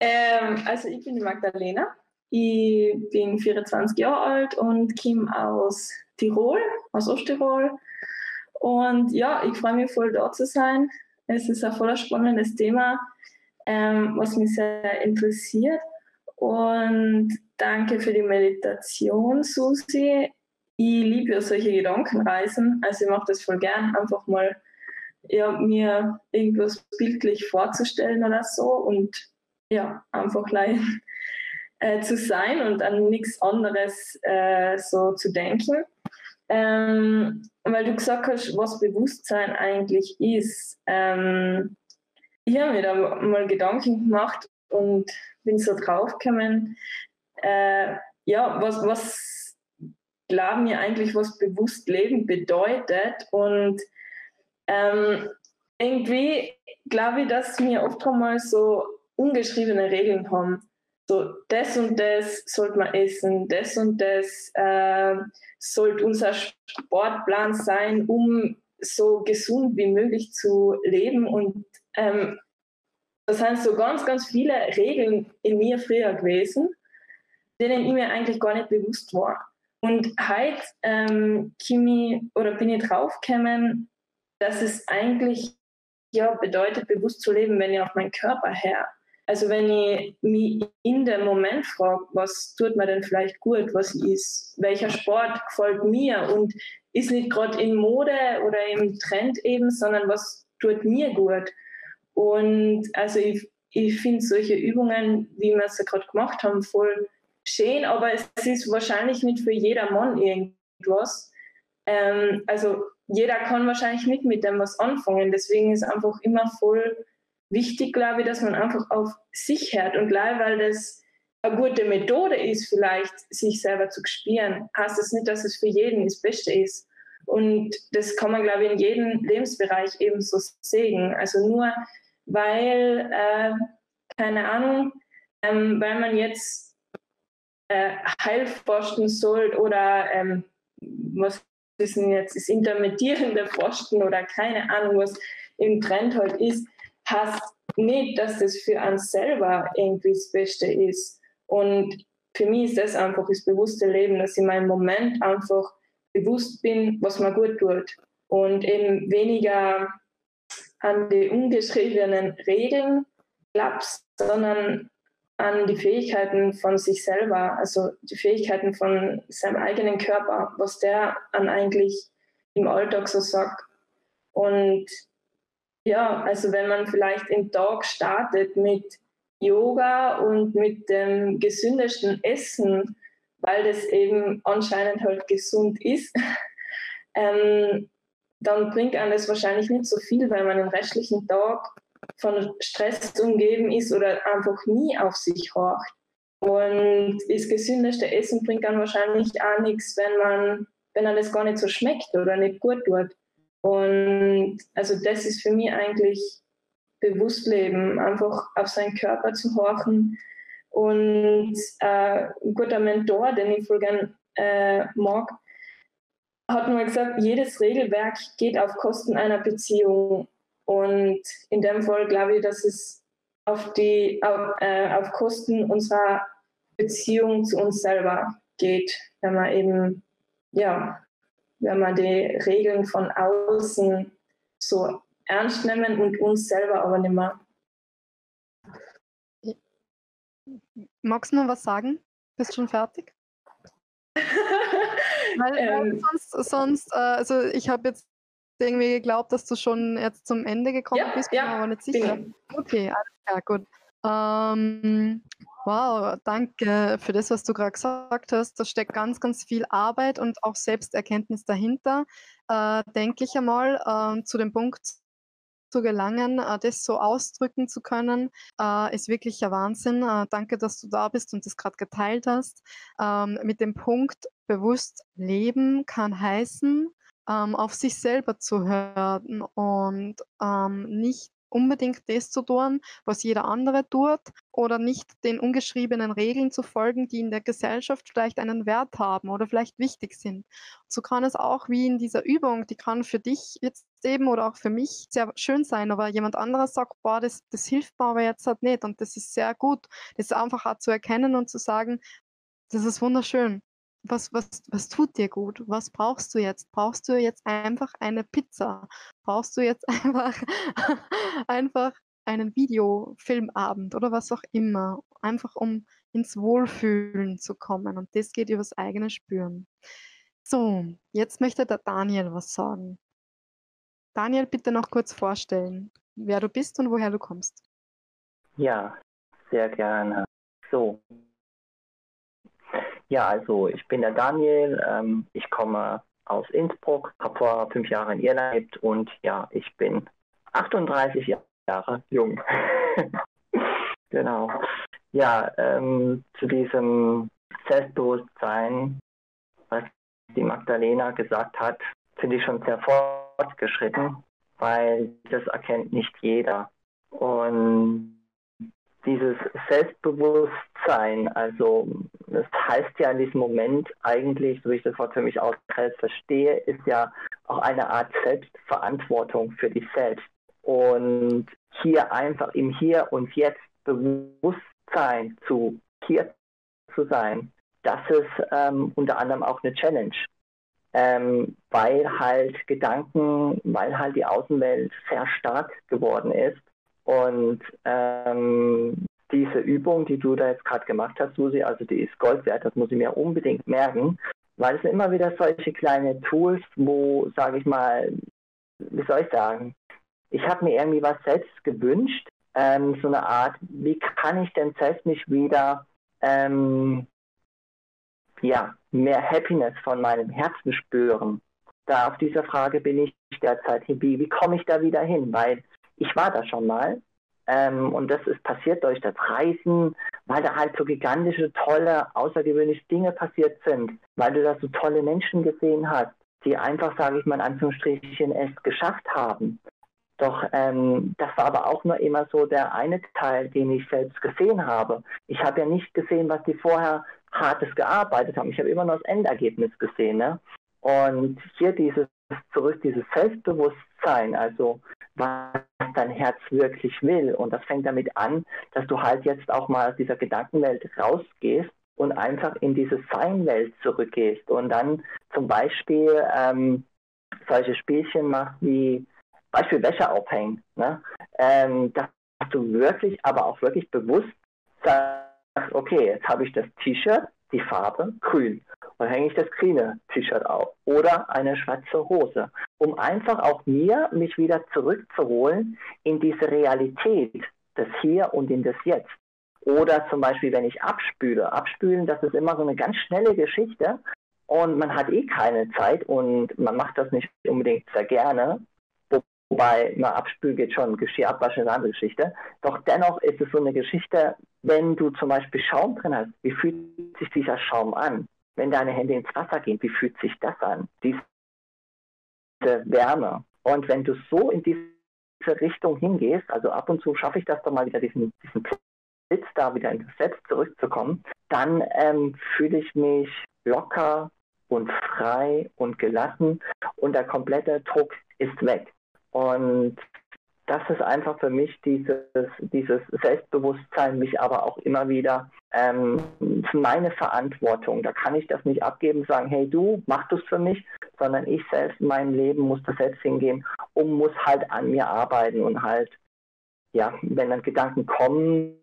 Ähm, also ich bin die Magdalena ich bin 24 Jahre alt und komme aus Tirol, aus Osttirol. Und ja, ich freue mich voll da zu sein. Es ist ein voller spannendes Thema, ähm, was mich sehr interessiert. Und danke für die Meditation, Susi. Ich liebe ja solche Gedankenreisen. Also ich mache das voll gern, einfach mal ja, mir irgendwas bildlich vorzustellen oder so und ja, einfach leiden äh, zu sein und an nichts anderes äh, so zu denken. Ähm, weil du gesagt hast, was Bewusstsein eigentlich ist. Ähm, ich habe mir da mal Gedanken gemacht und bin so draufgekommen, äh, ja, was, was glauben wir eigentlich, was bewusst Leben bedeutet und ähm, irgendwie glaube ich, dass wir oft einmal so ungeschriebene Regeln haben so das und das sollte man essen, das und das äh, sollte unser Sportplan sein, um so gesund wie möglich zu leben. Und ähm, das sind so ganz, ganz viele Regeln in mir früher gewesen, denen ich mir eigentlich gar nicht bewusst war. Und heute ähm, ich, oder bin ich draufgekommen, dass es eigentlich ja, bedeutet, bewusst zu leben, wenn ich auf meinen Körper her. Also wenn ich mich in dem Moment frage, was tut mir denn vielleicht gut, was ist, welcher Sport gefällt mir und ist nicht gerade in Mode oder im Trend eben, sondern was tut mir gut. Und also ich, ich finde solche Übungen, wie wir es ja gerade gemacht haben, voll schön, aber es ist wahrscheinlich nicht für jedermann irgendwas. Ähm, also jeder kann wahrscheinlich nicht mit dem was anfangen. Deswegen ist einfach immer voll wichtig, glaube ich, dass man einfach auf sich hört. Und gleich, weil das eine gute Methode ist, vielleicht sich selber zu spüren, heißt das nicht, dass es für jeden das Beste ist. Und das kann man, glaube ich, in jedem Lebensbereich eben so sehen. Also nur weil, äh, keine Ahnung, ähm, weil man jetzt äh, Heilforschen soll oder ähm, was denn jetzt das intermittierende Forschen oder keine Ahnung, was im Trend heute halt ist, heißt nicht, dass das für uns selber irgendwie das Beste ist. Und für mich ist das einfach das bewusste Leben, dass ich in meinem Moment einfach bewusst bin, was mir gut tut. Und eben weniger an die ungeschriebenen Regeln glaubst, sondern an die Fähigkeiten von sich selber, also die Fähigkeiten von seinem eigenen Körper, was der an eigentlich im Alltag so sagt. Und ja, also wenn man vielleicht im Tag startet mit Yoga und mit dem gesündesten Essen, weil das eben anscheinend halt gesund ist, ähm, dann bringt einem das wahrscheinlich nicht so viel, weil man den restlichen Tag von Stress umgeben ist oder einfach nie auf sich horcht. Und das gesündeste Essen bringt dann wahrscheinlich auch nichts, wenn man, wenn einem das gar nicht so schmeckt oder nicht gut tut. Und also das ist für mich eigentlich bewusst leben, einfach auf seinen Körper zu horchen. Und äh, ein guter Mentor, den ich voll gern äh, mag, hat mal gesagt, jedes Regelwerk geht auf Kosten einer Beziehung. Und in dem Fall glaube ich, dass es auf, die, auf, äh, auf Kosten unserer Beziehung zu uns selber geht, wenn man eben, ja, wenn man die Regeln von außen so ernst nehmen und uns selber aber nicht mehr. Magst du noch was sagen? Bist du schon fertig? weil, ähm, sonst, sonst äh, also ich habe jetzt irgendwie geglaubt, dass du schon jetzt zum Ende gekommen ja, bist, bin ja, aber nicht sicher. Bin. Okay, alles klar, gut. Ähm, wow, danke für das, was du gerade gesagt hast. Da steckt ganz, ganz viel Arbeit und auch Selbsterkenntnis dahinter, äh, denke ich einmal, äh, zu dem Punkt zu gelangen, äh, das so ausdrücken zu können, äh, ist wirklich ein Wahnsinn. Äh, danke, dass du da bist und das gerade geteilt hast. Ähm, mit dem Punkt bewusst leben kann heißen, ähm, auf sich selber zu hören und ähm, nicht unbedingt das zu tun, was jeder andere tut oder nicht den ungeschriebenen Regeln zu folgen, die in der Gesellschaft vielleicht einen Wert haben oder vielleicht wichtig sind. So kann es auch wie in dieser Übung, die kann für dich jetzt eben oder auch für mich sehr schön sein, aber jemand anderes sagt, boah, das, das hilft mir aber jetzt halt nicht und das ist sehr gut. Das einfach auch zu erkennen und zu sagen, das ist wunderschön was, was, was tut dir gut? Was brauchst du jetzt? Brauchst du jetzt einfach eine Pizza? Brauchst du jetzt einfach, einfach einen Videofilmabend oder was auch immer? Einfach um ins Wohlfühlen zu kommen. Und das geht übers eigene Spüren. So, jetzt möchte der Daniel was sagen. Daniel, bitte noch kurz vorstellen, wer du bist und woher du kommst. Ja, sehr gerne. So, ja, also ich bin der Daniel, ähm, ich komme aus Innsbruck, habe vor fünf Jahren in Irland gelebt und ja, ich bin 38 Jahre jung. genau. Ja, ähm, zu diesem Selbstbewusstsein, was die Magdalena gesagt hat, finde ich schon sehr fortgeschritten, weil das erkennt nicht jeder. Und dieses Selbstbewusstsein, also das heißt ja in diesem Moment eigentlich, so wie ich das Wort für mich auch verstehe, ist ja auch eine Art Selbstverantwortung für dich selbst. Und hier einfach im Hier und Jetzt Bewusstsein zu hier zu sein, das ist ähm, unter anderem auch eine Challenge. ähm, weil halt Gedanken, weil halt die Außenwelt sehr stark geworden ist. Und ähm, diese Übung, die du da jetzt gerade gemacht hast, Susi, also die ist Gold wert, das muss ich mir unbedingt merken, weil es sind immer wieder solche kleine Tools, wo, sage ich mal, wie soll ich sagen, ich habe mir irgendwie was selbst gewünscht, ähm, so eine Art, wie kann ich denn selbst mich wieder ähm, ja, mehr Happiness von meinem Herzen spüren? Da auf dieser Frage bin ich derzeit. Wie, wie komme ich da wieder hin? Weil ich war da schon mal ähm, und das ist passiert durch das Reisen, weil da halt so gigantische, tolle, außergewöhnliche Dinge passiert sind, weil du da so tolle Menschen gesehen hast, die einfach, sage ich mal in Anführungsstrichen, es geschafft haben. Doch ähm, das war aber auch nur immer so der eine Teil, den ich selbst gesehen habe. Ich habe ja nicht gesehen, was die vorher hartes gearbeitet haben. Ich habe immer nur das Endergebnis gesehen. Ne? Und hier dieses zurück, dieses Selbstbewusstsein, also was dein Herz wirklich will. Und das fängt damit an, dass du halt jetzt auch mal aus dieser Gedankenwelt rausgehst und einfach in diese Seinwelt zurückgehst und dann zum Beispiel ähm, solche Spielchen machst wie Beispiel Wäsche aufhängen, ne? ähm, dass du wirklich, aber auch wirklich bewusst sagst, okay, jetzt habe ich das T-Shirt, die Farbe grün. Und hänge ich das grüne T-Shirt auf oder eine schwarze Hose, um einfach auch mir mich wieder zurückzuholen in diese Realität des Hier und in das Jetzt. Oder zum Beispiel, wenn ich abspüle. Abspülen, das ist immer so eine ganz schnelle Geschichte und man hat eh keine Zeit und man macht das nicht unbedingt sehr gerne. Wobei, na, Abspül geht schon, Geschirr abwaschen ist eine andere Geschichte. Doch dennoch ist es so eine Geschichte, wenn du zum Beispiel Schaum drin hast, wie fühlt sich dieser Schaum an? Wenn deine Hände ins Wasser gehen, wie fühlt sich das an? Diese Wärme. Und wenn du so in diese Richtung hingehst, also ab und zu schaffe ich das doch mal wieder, diesen, diesen Blitz da wieder in das Selbst zurückzukommen, dann ähm, fühle ich mich locker und frei und gelassen und der komplette Druck ist weg. Und das ist einfach für mich dieses, dieses Selbstbewusstsein, mich aber auch immer wieder ähm, meine Verantwortung. Da kann ich das nicht abgeben, sagen, hey du, mach das für mich, sondern ich selbst in meinem Leben muss da selbst hingehen und muss halt an mir arbeiten und halt, ja, wenn dann Gedanken kommen,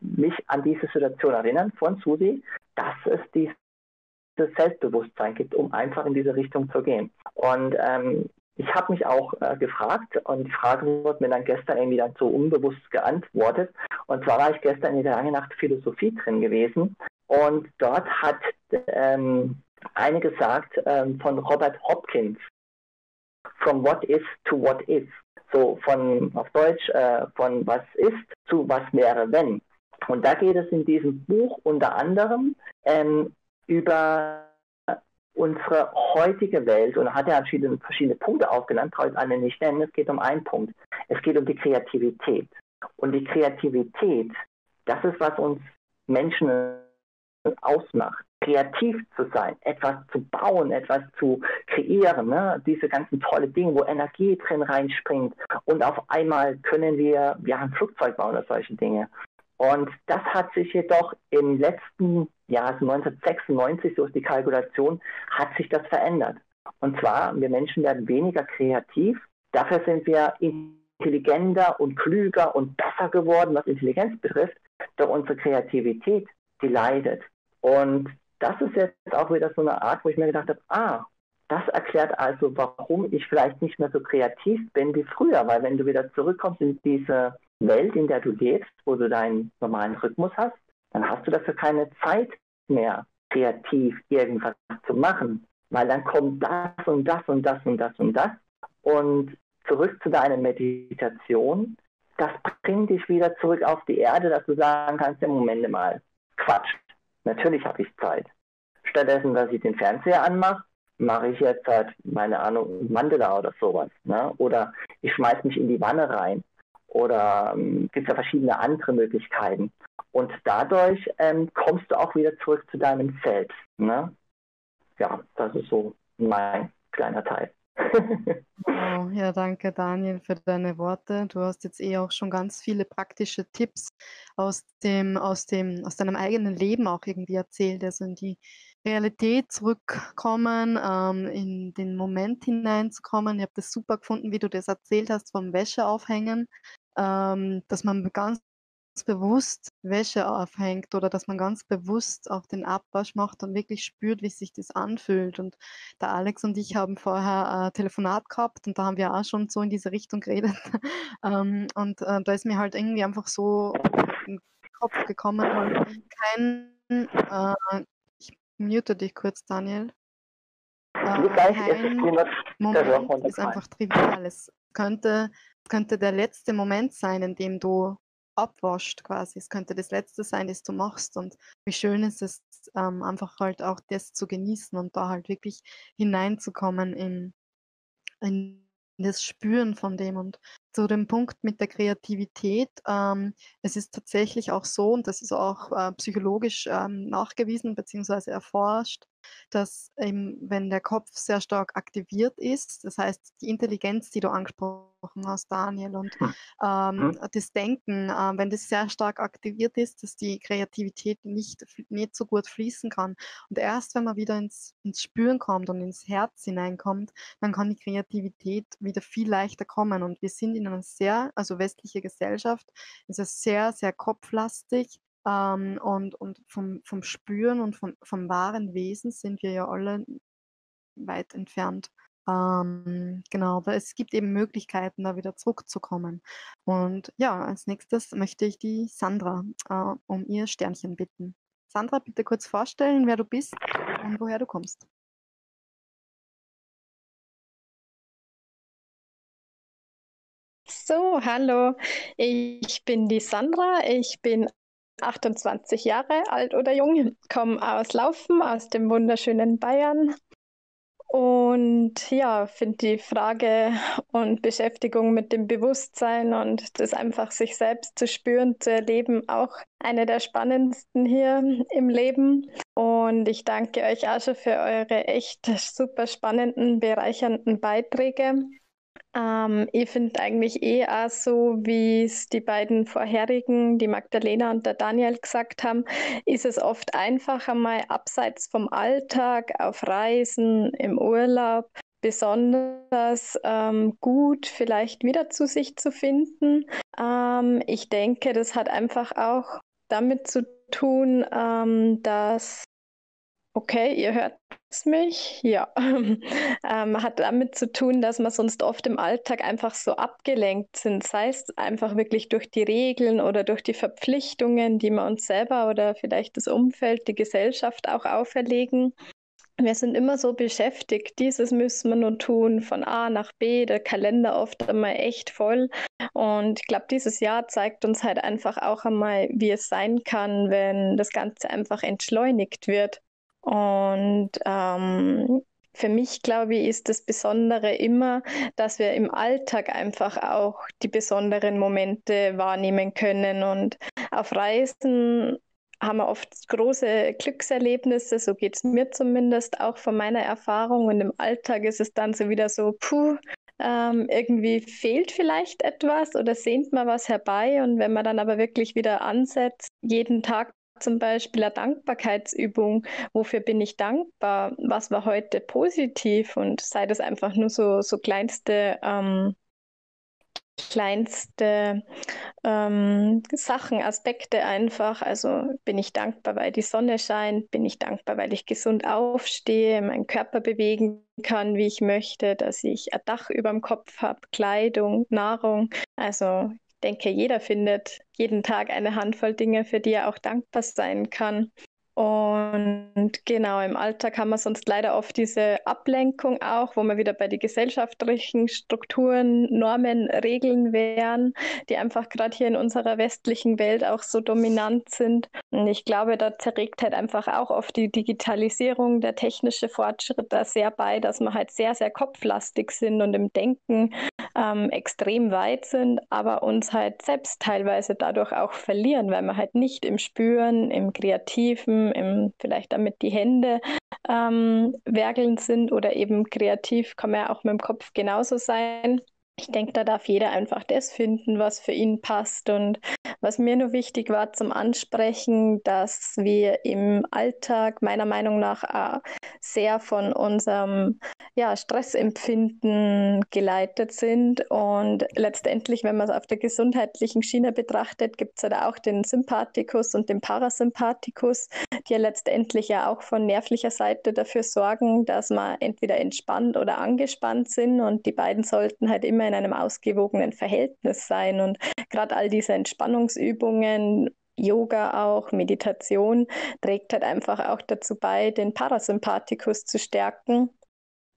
mich an diese Situation erinnern von Susi, dass es dieses Selbstbewusstsein gibt, um einfach in diese Richtung zu gehen. Und ähm, ich habe mich auch äh, gefragt und die Frage wurde mir dann gestern irgendwie dann so unbewusst geantwortet. Und zwar war ich gestern in der lange Nacht Philosophie drin gewesen und dort hat ähm, eine gesagt ähm, von Robert Hopkins, From What Is to What Is. So von auf Deutsch äh, von was ist zu was wäre wenn. Und da geht es in diesem Buch unter anderem ähm, über unsere heutige Welt, und hat er verschiedene, verschiedene Punkte aufgenannt, brauche ich alle nicht nennen, es geht um einen Punkt. Es geht um die Kreativität. Und die Kreativität, das ist, was uns Menschen ausmacht. Kreativ zu sein, etwas zu bauen, etwas zu kreieren, ne? diese ganzen tolle Dinge, wo Energie drin reinspringt. Und auf einmal können wir ja, ein Flugzeug bauen oder solche Dinge. Und das hat sich jedoch im letzten Jahr, also 1996, so ist die Kalkulation, hat sich das verändert. Und zwar, wir Menschen werden weniger kreativ, dafür sind wir intelligenter und klüger und besser geworden, was Intelligenz betrifft, doch unsere Kreativität, die leidet. Und das ist jetzt auch wieder so eine Art, wo ich mir gedacht habe, ah, das erklärt also, warum ich vielleicht nicht mehr so kreativ bin wie früher, weil wenn du wieder zurückkommst in diese Welt, in der du lebst, wo du deinen normalen Rhythmus hast, dann hast du dafür keine Zeit mehr, kreativ irgendwas zu machen, weil dann kommt das und das und das und das und das. Und zurück zu deiner Meditation, das bringt dich wieder zurück auf die Erde, dass du sagen kannst, im Moment mal, Quatsch, natürlich habe ich Zeit. Stattdessen, dass ich den Fernseher anmache, mache ich jetzt halt, meine Ahnung, Mandela oder sowas. Ne? Oder ich schmeiß mich in die Wanne rein oder ähm, gibt es ja verschiedene andere Möglichkeiten. Und dadurch ähm, kommst du auch wieder zurück zu deinem Selbst. Ne? Ja, das ist so mein kleiner Teil. wow, ja, danke Daniel für deine Worte. Du hast jetzt eh auch schon ganz viele praktische Tipps aus dem, aus dem, aus deinem eigenen Leben auch irgendwie erzählt, also in die Realität zurückkommen, ähm, in den Moment hineinzukommen. Ich habe das super gefunden, wie du das erzählt hast vom Wäscheaufhängen, ähm, dass man ganz bewusst Wäsche aufhängt oder dass man ganz bewusst auch den Abwasch macht und wirklich spürt, wie sich das anfühlt. Und der Alex und ich haben vorher ein Telefonat gehabt und da haben wir auch schon so in diese Richtung geredet. ähm, und äh, da ist mir halt irgendwie einfach so in den Kopf gekommen, halt kein, äh, ich mute dich kurz, Daniel. Äh, kein Moment ist einfach trivial. Es könnte, könnte der letzte Moment sein, in dem du abwascht quasi. Es könnte das Letzte sein, das du machst. Und wie schön ist es, ähm, einfach halt auch das zu genießen und da halt wirklich hineinzukommen in, in das Spüren von dem. Und zu dem Punkt mit der Kreativität, ähm, es ist tatsächlich auch so, und das ist auch äh, psychologisch ähm, nachgewiesen bzw. erforscht, dass eben, wenn der Kopf sehr stark aktiviert ist, das heißt die Intelligenz, die du angesprochen hast, Daniel, und hm. ähm, hm. das Denken, äh, wenn das sehr stark aktiviert ist, dass die Kreativität nicht, nicht so gut fließen kann. Und erst wenn man wieder ins, ins Spüren kommt und ins Herz hineinkommt, dann kann die Kreativität wieder viel leichter kommen. Und wir sind in einer sehr, also westliche Gesellschaft, ist es sehr, sehr kopflastig ähm, und und vom, vom Spüren und vom, vom wahren Wesen sind wir ja alle weit entfernt. Ähm, genau, aber es gibt eben Möglichkeiten, da wieder zurückzukommen. Und ja, als nächstes möchte ich die Sandra äh, um ihr Sternchen bitten. Sandra, bitte kurz vorstellen, wer du bist und woher du kommst. So, hallo, ich bin die Sandra, ich bin 28 Jahre alt oder jung, komme aus Laufen, aus dem wunderschönen Bayern. Und ja, finde die Frage und Beschäftigung mit dem Bewusstsein und das einfach sich selbst zu spüren, zu erleben, auch eine der spannendsten hier im Leben. Und ich danke euch auch schon für eure echt super spannenden, bereichernden Beiträge. Ähm, ich finde eigentlich eh auch so, wie es die beiden vorherigen, die Magdalena und der Daniel gesagt haben, ist es oft einfacher, mal abseits vom Alltag, auf Reisen, im Urlaub, besonders ähm, gut vielleicht wieder zu sich zu finden. Ähm, ich denke, das hat einfach auch damit zu tun, ähm, dass Okay, ihr hört mich? Ja. ähm, hat damit zu tun, dass wir sonst oft im Alltag einfach so abgelenkt sind, sei es einfach wirklich durch die Regeln oder durch die Verpflichtungen, die wir uns selber oder vielleicht das Umfeld, die Gesellschaft auch auferlegen. Wir sind immer so beschäftigt, dieses müssen wir nun tun, von A nach B, der Kalender oft einmal echt voll. Und ich glaube, dieses Jahr zeigt uns halt einfach auch einmal, wie es sein kann, wenn das Ganze einfach entschleunigt wird. Und ähm, für mich, glaube ich, ist das Besondere immer, dass wir im Alltag einfach auch die besonderen Momente wahrnehmen können. Und auf Reisen haben wir oft große Glückserlebnisse, so geht es mir zumindest auch von meiner Erfahrung. Und im Alltag ist es dann so wieder so, puh, ähm, irgendwie fehlt vielleicht etwas oder sehnt man was herbei. Und wenn man dann aber wirklich wieder ansetzt, jeden Tag zum Beispiel eine Dankbarkeitsübung. Wofür bin ich dankbar? Was war heute positiv? Und sei das einfach nur so, so kleinste, ähm, kleinste ähm, Sachen, Aspekte einfach. Also bin ich dankbar, weil die Sonne scheint? Bin ich dankbar, weil ich gesund aufstehe, meinen Körper bewegen kann, wie ich möchte, dass ich ein Dach über dem Kopf habe, Kleidung, Nahrung. Also denke, jeder findet jeden Tag eine Handvoll Dinge, für die er auch dankbar sein kann. Und genau, im Alltag haben wir sonst leider oft diese Ablenkung auch, wo wir wieder bei den gesellschaftlichen Strukturen, Normen, Regeln wären, die einfach gerade hier in unserer westlichen Welt auch so dominant sind. Und ich glaube, da zerregt halt einfach auch oft die Digitalisierung, der technische Fortschritt da sehr bei, dass wir halt sehr, sehr kopflastig sind und im Denken ähm, extrem weit sind, aber uns halt selbst teilweise dadurch auch verlieren, weil wir halt nicht im Spüren, im Kreativen, im, vielleicht damit die Hände ähm, werkelnd sind oder eben kreativ kann man ja auch mit dem Kopf genauso sein. Ich denke, da darf jeder einfach das finden, was für ihn passt. Und was mir nur wichtig war zum Ansprechen, dass wir im Alltag meiner Meinung nach äh, sehr von unserem ja, Stressempfinden geleitet sind. Und letztendlich, wenn man es auf der gesundheitlichen Schiene betrachtet, gibt es ja da auch den Sympathikus und den Parasympathikus, die ja letztendlich ja auch von nervlicher Seite dafür sorgen, dass man entweder entspannt oder angespannt sind. Und die beiden sollten halt immer in einem ausgewogenen Verhältnis sein. Und gerade all diese Entspannungsübungen, Yoga auch, Meditation, trägt halt einfach auch dazu bei, den Parasympathikus zu stärken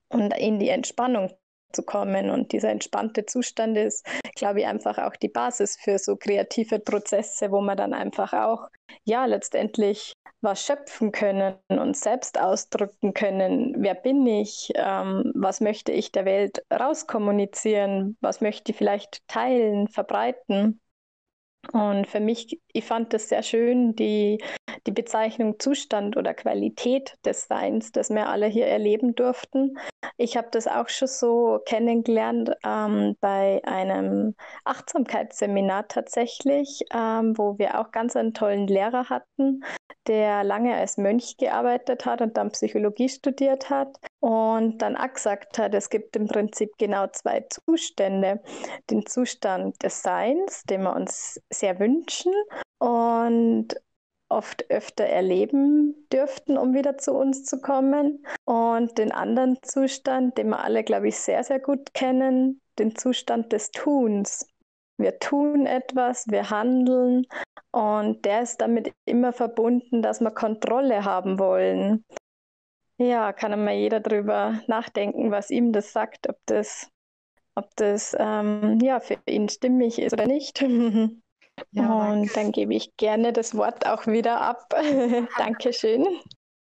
und in die Entspannung zu kommen. Und dieser entspannte Zustand ist, glaube ich, einfach auch die Basis für so kreative Prozesse, wo man dann einfach auch, ja, letztendlich was schöpfen können und selbst ausdrücken können. Wer bin ich? Ähm, was möchte ich der Welt rauskommunizieren? Was möchte ich vielleicht teilen, verbreiten? Und für mich, ich fand es sehr schön, die, die Bezeichnung Zustand oder Qualität des Seins, das wir alle hier erleben durften. Ich habe das auch schon so kennengelernt ähm, bei einem Achtsamkeitsseminar tatsächlich, ähm, wo wir auch ganz einen tollen Lehrer hatten, der lange als Mönch gearbeitet hat und dann Psychologie studiert hat und dann auch gesagt hat, es gibt im Prinzip genau zwei Zustände. Den Zustand des Seins, den wir uns sehr wünschen und oft öfter erleben dürften, um wieder zu uns zu kommen. Und den anderen Zustand, den wir alle, glaube ich, sehr, sehr gut kennen, den Zustand des Tuns. Wir tun etwas, wir handeln und der ist damit immer verbunden, dass wir Kontrolle haben wollen. Ja, kann immer jeder darüber nachdenken, was ihm das sagt, ob das, ob das ähm, ja, für ihn stimmig ist oder nicht. Ja, und dann gebe ich gerne das Wort auch wieder ab. Dankeschön.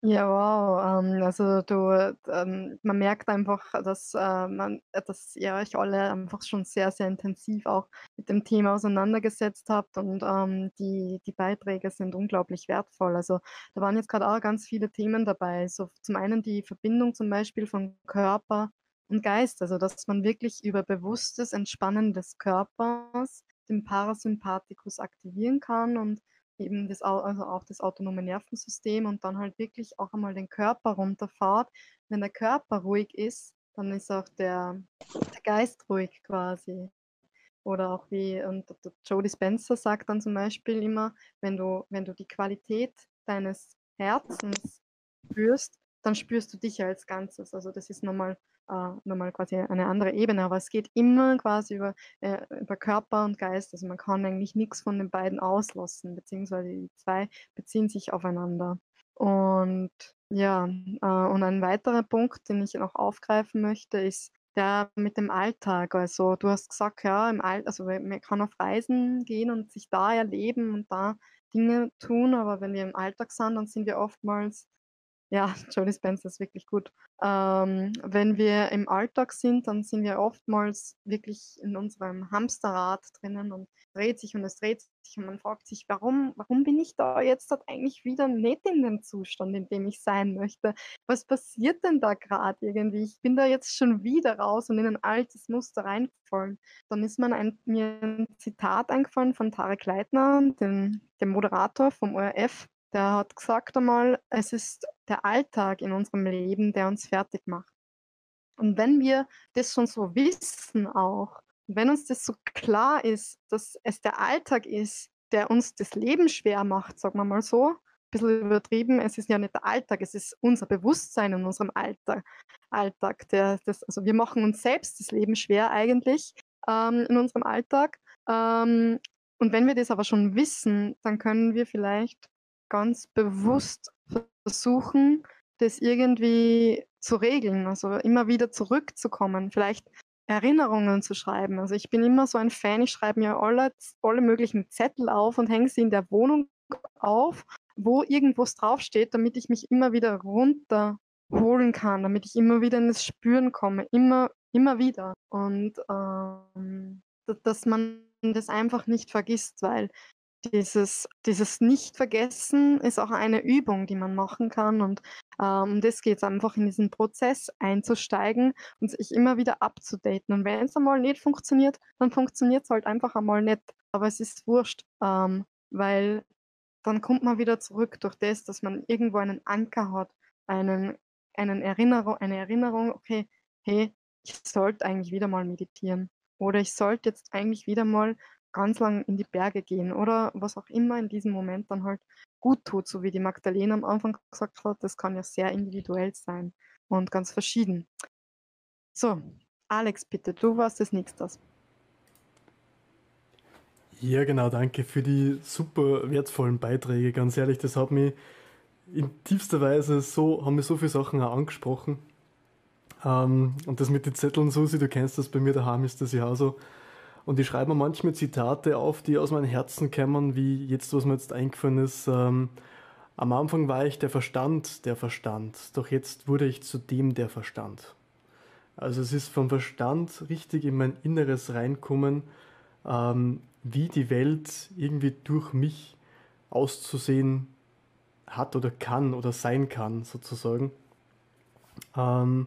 Ja, wow. Ähm, also du, ähm, man merkt einfach, dass, äh, man, dass ihr euch alle einfach schon sehr, sehr intensiv auch mit dem Thema auseinandergesetzt habt und ähm, die, die Beiträge sind unglaublich wertvoll. Also da waren jetzt gerade auch ganz viele Themen dabei. So zum einen die Verbindung zum Beispiel von Körper und Geist, also dass man wirklich über bewusstes Entspannen des Körpers den Parasympathikus aktivieren kann und eben das, also auch das autonome Nervensystem und dann halt wirklich auch einmal den Körper runterfahrt. Wenn der Körper ruhig ist, dann ist auch der, der Geist ruhig quasi. Oder auch wie, und Jodie Spencer sagt dann zum Beispiel immer, wenn du, wenn du die Qualität deines Herzens spürst, dann spürst du dich als Ganzes. Also das ist nochmal äh, nochmal quasi eine andere Ebene, aber es geht immer quasi über, äh, über Körper und Geist. Also man kann eigentlich nichts von den beiden auslassen, beziehungsweise die zwei beziehen sich aufeinander. Und ja, äh, und ein weiterer Punkt, den ich noch aufgreifen möchte, ist der mit dem Alltag. Also du hast gesagt, ja, im All also man kann auf Reisen gehen und sich da erleben und da Dinge tun, aber wenn wir im Alltag sind, dann sind wir oftmals ja, Jodie Spencer ist wirklich gut. Ähm, wenn wir im Alltag sind, dann sind wir oftmals wirklich in unserem Hamsterrad drinnen und dreht sich und es dreht sich und man fragt sich, warum, warum bin ich da jetzt dort eigentlich wieder nicht in dem Zustand, in dem ich sein möchte? Was passiert denn da gerade irgendwie? Ich bin da jetzt schon wieder raus und in ein altes Muster reingefallen. Dann ist man ein, mir ein Zitat eingefallen von Tarek Leitner, dem, dem Moderator vom ORF, der hat gesagt einmal, es ist der Alltag in unserem Leben, der uns fertig macht. Und wenn wir das schon so wissen auch, wenn uns das so klar ist, dass es der Alltag ist, der uns das Leben schwer macht, sagen wir mal so, ein bisschen übertrieben, es ist ja nicht der Alltag, es ist unser Bewusstsein in unserem Alltag. Alltag der, das, also wir machen uns selbst das Leben schwer eigentlich ähm, in unserem Alltag. Ähm, und wenn wir das aber schon wissen, dann können wir vielleicht ganz bewusst versuchen, das irgendwie zu regeln, also immer wieder zurückzukommen, vielleicht Erinnerungen zu schreiben. Also ich bin immer so ein Fan, ich schreibe mir alle, alle möglichen Zettel auf und hänge sie in der Wohnung auf, wo irgendwas draufsteht, damit ich mich immer wieder runterholen kann, damit ich immer wieder in das Spüren komme, immer, immer wieder. Und ähm, dass man das einfach nicht vergisst, weil dieses, dieses Nicht-Vergessen ist auch eine Übung, die man machen kann. Und Ähm, um das geht es einfach in diesen Prozess einzusteigen und sich immer wieder abzudaten. Und wenn es einmal nicht funktioniert, dann funktioniert es halt einfach einmal nicht. Aber es ist wurscht, ähm, weil dann kommt man wieder zurück durch das, dass man irgendwo einen Anker hat, einen, einen Erinnerung, eine Erinnerung, okay, hey, ich sollte eigentlich wieder mal meditieren. Oder ich sollte jetzt eigentlich wieder mal ganz lang in die Berge gehen oder was auch immer in diesem Moment dann halt gut tut, so wie die Magdalena am Anfang gesagt hat, das kann ja sehr individuell sein und ganz verschieden. So, Alex, bitte, du warst das nächstes. Ja, genau, danke für die super wertvollen Beiträge. Ganz ehrlich, das hat mich in tiefster Weise so, haben mir so viele Sachen auch angesprochen. Ähm, und das mit den Zetteln, Susi, du kennst das, bei mir daheim ist das ja auch so. Und ich schreibe mir manchmal Zitate auf, die aus meinem Herzen kämmern, wie jetzt, was mir jetzt eingefallen ist. Ähm, am Anfang war ich der Verstand, der Verstand, doch jetzt wurde ich zu dem, der Verstand. Also es ist vom Verstand richtig in mein Inneres reinkommen, ähm, wie die Welt irgendwie durch mich auszusehen hat oder kann oder sein kann, sozusagen. Ähm,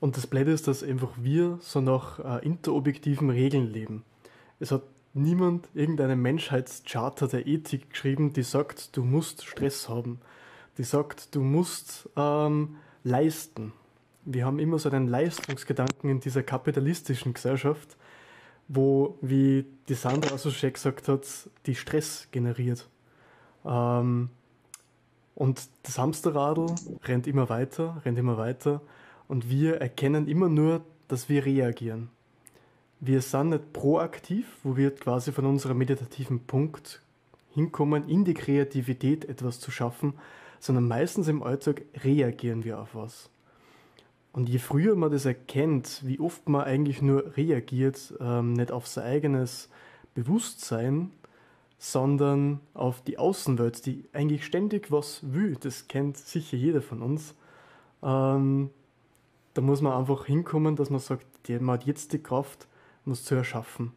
und das Blöde ist, dass einfach wir so nach äh, interobjektiven Regeln leben. Es hat niemand irgendeine Menschheitscharta der Ethik geschrieben, die sagt, du musst Stress haben. Die sagt, du musst ähm, leisten. Wir haben immer so einen Leistungsgedanken in dieser kapitalistischen Gesellschaft, wo, wie die Sandra so schön gesagt hat, die Stress generiert. Ähm, und das Hamsterradl rennt immer weiter, rennt immer weiter und wir erkennen immer nur, dass wir reagieren. Wir sind nicht proaktiv, wo wir quasi von unserem meditativen Punkt hinkommen, in die Kreativität etwas zu schaffen, sondern meistens im Alltag reagieren wir auf was. Und je früher man das erkennt, wie oft man eigentlich nur reagiert, ähm, nicht auf sein eigenes Bewusstsein, sondern auf die Außenwelt, die eigentlich ständig was will, das kennt sicher jeder von uns, ähm, da muss man einfach hinkommen, dass man sagt, man hat jetzt die Kraft, was zu erschaffen.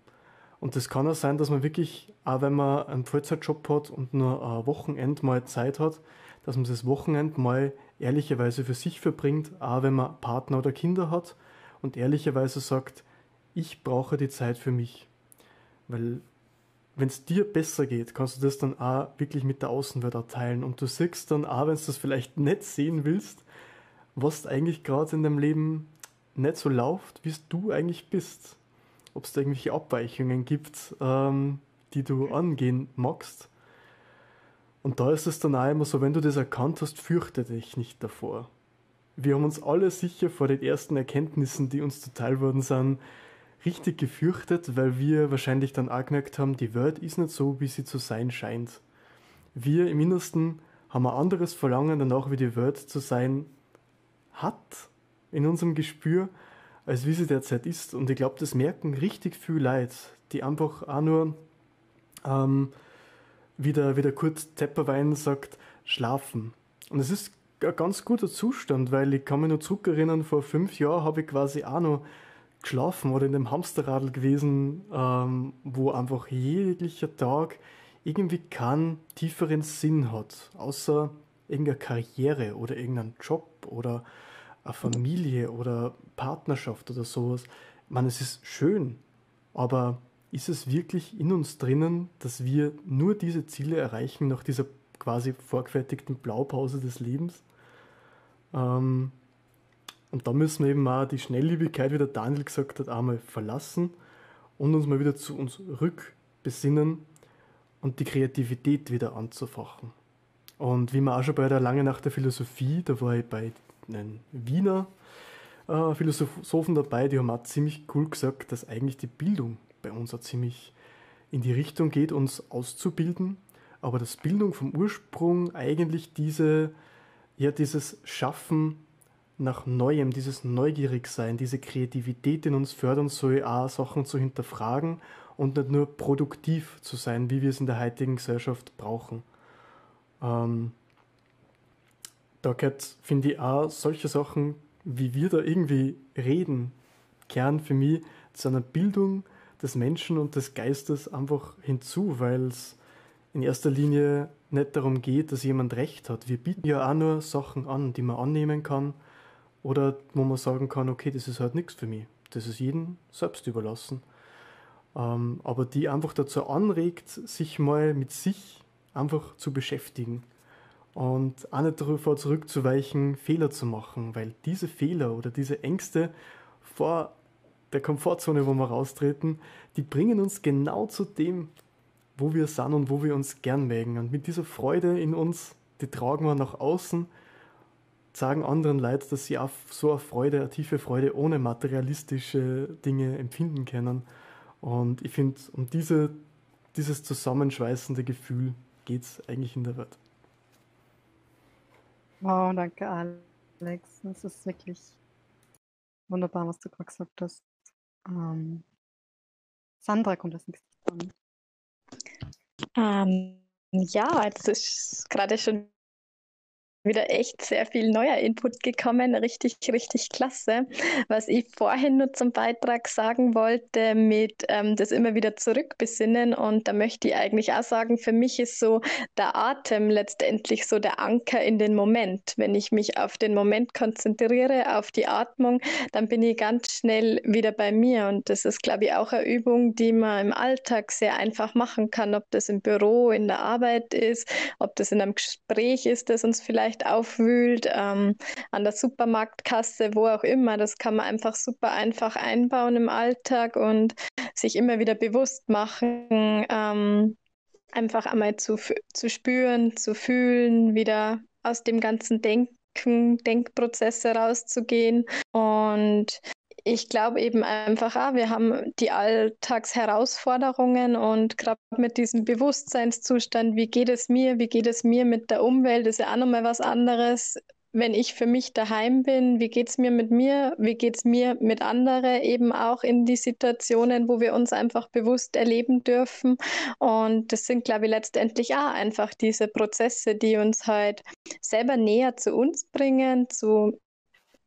Und das kann auch sein, dass man wirklich, auch wenn man einen Vollzeitjob hat und nur ein Wochenende mal Zeit hat, dass man das Wochenende mal ehrlicherweise für sich verbringt, auch wenn man Partner oder Kinder hat und ehrlicherweise sagt, ich brauche die Zeit für mich. Weil wenn es dir besser geht, kannst du das dann auch wirklich mit der Außenwelt teilen. Und du siehst dann auch, wenn du das vielleicht nicht sehen willst, was eigentlich gerade in deinem Leben nicht so läuft, wie du eigentlich bist. Ob es da irgendwelche Abweichungen gibt, ähm, die du angehen magst. Und da ist es dann auch immer so, wenn du das erkannt hast, fürchte dich nicht davor. Wir haben uns alle sicher vor den ersten Erkenntnissen, die uns zuteil worden sind, richtig gefürchtet, weil wir wahrscheinlich dann auch gemerkt haben, die Welt ist nicht so, wie sie zu sein scheint. Wir im Innersten haben ein anderes Verlangen danach, wie die Welt zu sein hat in unserem Gespür, als wie sie derzeit ist. Und ich glaube, das merken richtig viel Leute, die einfach auch nur, ähm, wie, der, wie der Kurt Tepperwein sagt, schlafen. Und es ist ein ganz guter Zustand, weil ich kann mich noch zurückerinnern, vor fünf Jahren habe ich quasi auch noch geschlafen oder in dem Hamsterradl gewesen, ähm, wo einfach jeglicher Tag irgendwie keinen tieferen Sinn hat, außer irgendeine Karriere oder irgendeinen Job oder eine Familie oder Partnerschaft oder sowas. Meine, es ist schön, aber ist es wirklich in uns drinnen, dass wir nur diese Ziele erreichen nach dieser quasi vorgefertigten Blaupause des Lebens? Ähm, und da müssen wir eben auch die Schnelllebigkeit, wie der Daniel gesagt hat, einmal verlassen und uns mal wieder zu uns rückbesinnen und die Kreativität wieder anzufachen. Und wie man auch schon bei der Lange Nacht der Philosophie, da war ich bei einen Wiener äh, Philosophen dabei, die haben auch ziemlich cool gesagt, dass eigentlich die Bildung bei uns auch ziemlich in die Richtung geht, uns auszubilden, aber dass Bildung vom Ursprung eigentlich diese, ja, dieses Schaffen nach Neuem, dieses Neugierigsein, diese Kreativität in uns fördern soll, auch Sachen zu hinterfragen und nicht nur produktiv zu sein, wie wir es in der heutigen Gesellschaft brauchen. Ähm, da gehört, finde ich, auch solche Sachen, wie wir da irgendwie reden, kehren für mich zu einer Bildung des Menschen und des Geistes einfach hinzu, weil es in erster Linie nicht darum geht, dass jemand recht hat. Wir bieten ja auch nur Sachen an, die man annehmen kann oder wo man sagen kann, okay, das ist halt nichts für mich. Das ist jedem selbst überlassen. Ähm, aber die einfach dazu anregt, sich mal mit sich einfach zu beschäftigen und auch nicht davor zurückzuweichen, Fehler zu machen, weil diese Fehler oder diese Ängste vor der Komfortzone, wo wir raustreten, die bringen uns genau zu dem, wo wir sind und wo wir uns gern mögen. Und mit dieser Freude in uns, die tragen wir nach außen, sagen anderen Leuten, dass sie auch so eine Freude, eine tiefe Freude ohne materialistische Dinge empfinden können. Und ich finde, um diese, dieses zusammenschweißende Gefühl geht es eigentlich in der Welt. Wow, danke Alex. Das ist wirklich wunderbar, was du gerade gesagt hast. Ähm, Sandra kommt das nächste an. Ähm, ja, jetzt ist gerade schon wieder echt sehr viel neuer Input gekommen. Richtig, richtig klasse. Was ich vorhin nur zum Beitrag sagen wollte, mit ähm, das immer wieder zurückbesinnen. Und da möchte ich eigentlich auch sagen, für mich ist so der Atem letztendlich so der Anker in den Moment. Wenn ich mich auf den Moment konzentriere, auf die Atmung, dann bin ich ganz schnell wieder bei mir. Und das ist, glaube ich, auch eine Übung, die man im Alltag sehr einfach machen kann, ob das im Büro, in der Arbeit ist, ob das in einem Gespräch ist, das uns vielleicht vielleicht aufwühlt, ähm, an der Supermarktkasse, wo auch immer. Das kann man einfach super einfach einbauen im Alltag und sich immer wieder bewusst machen, ähm, einfach einmal zu, zu spüren, zu fühlen, wieder aus dem ganzen Denken, Denkprozess herauszugehen. Und ich glaube eben einfach, ah, wir haben die Alltagsherausforderungen und gerade mit diesem Bewusstseinszustand, wie geht es mir, wie geht es mir mit der Umwelt, ist ja auch nochmal was anderes. Wenn ich für mich daheim bin, wie geht es mir mit mir, wie geht es mir mit anderen, eben auch in die Situationen, wo wir uns einfach bewusst erleben dürfen. Und das sind, glaube ich, letztendlich auch einfach diese Prozesse, die uns halt selber näher zu uns bringen, zu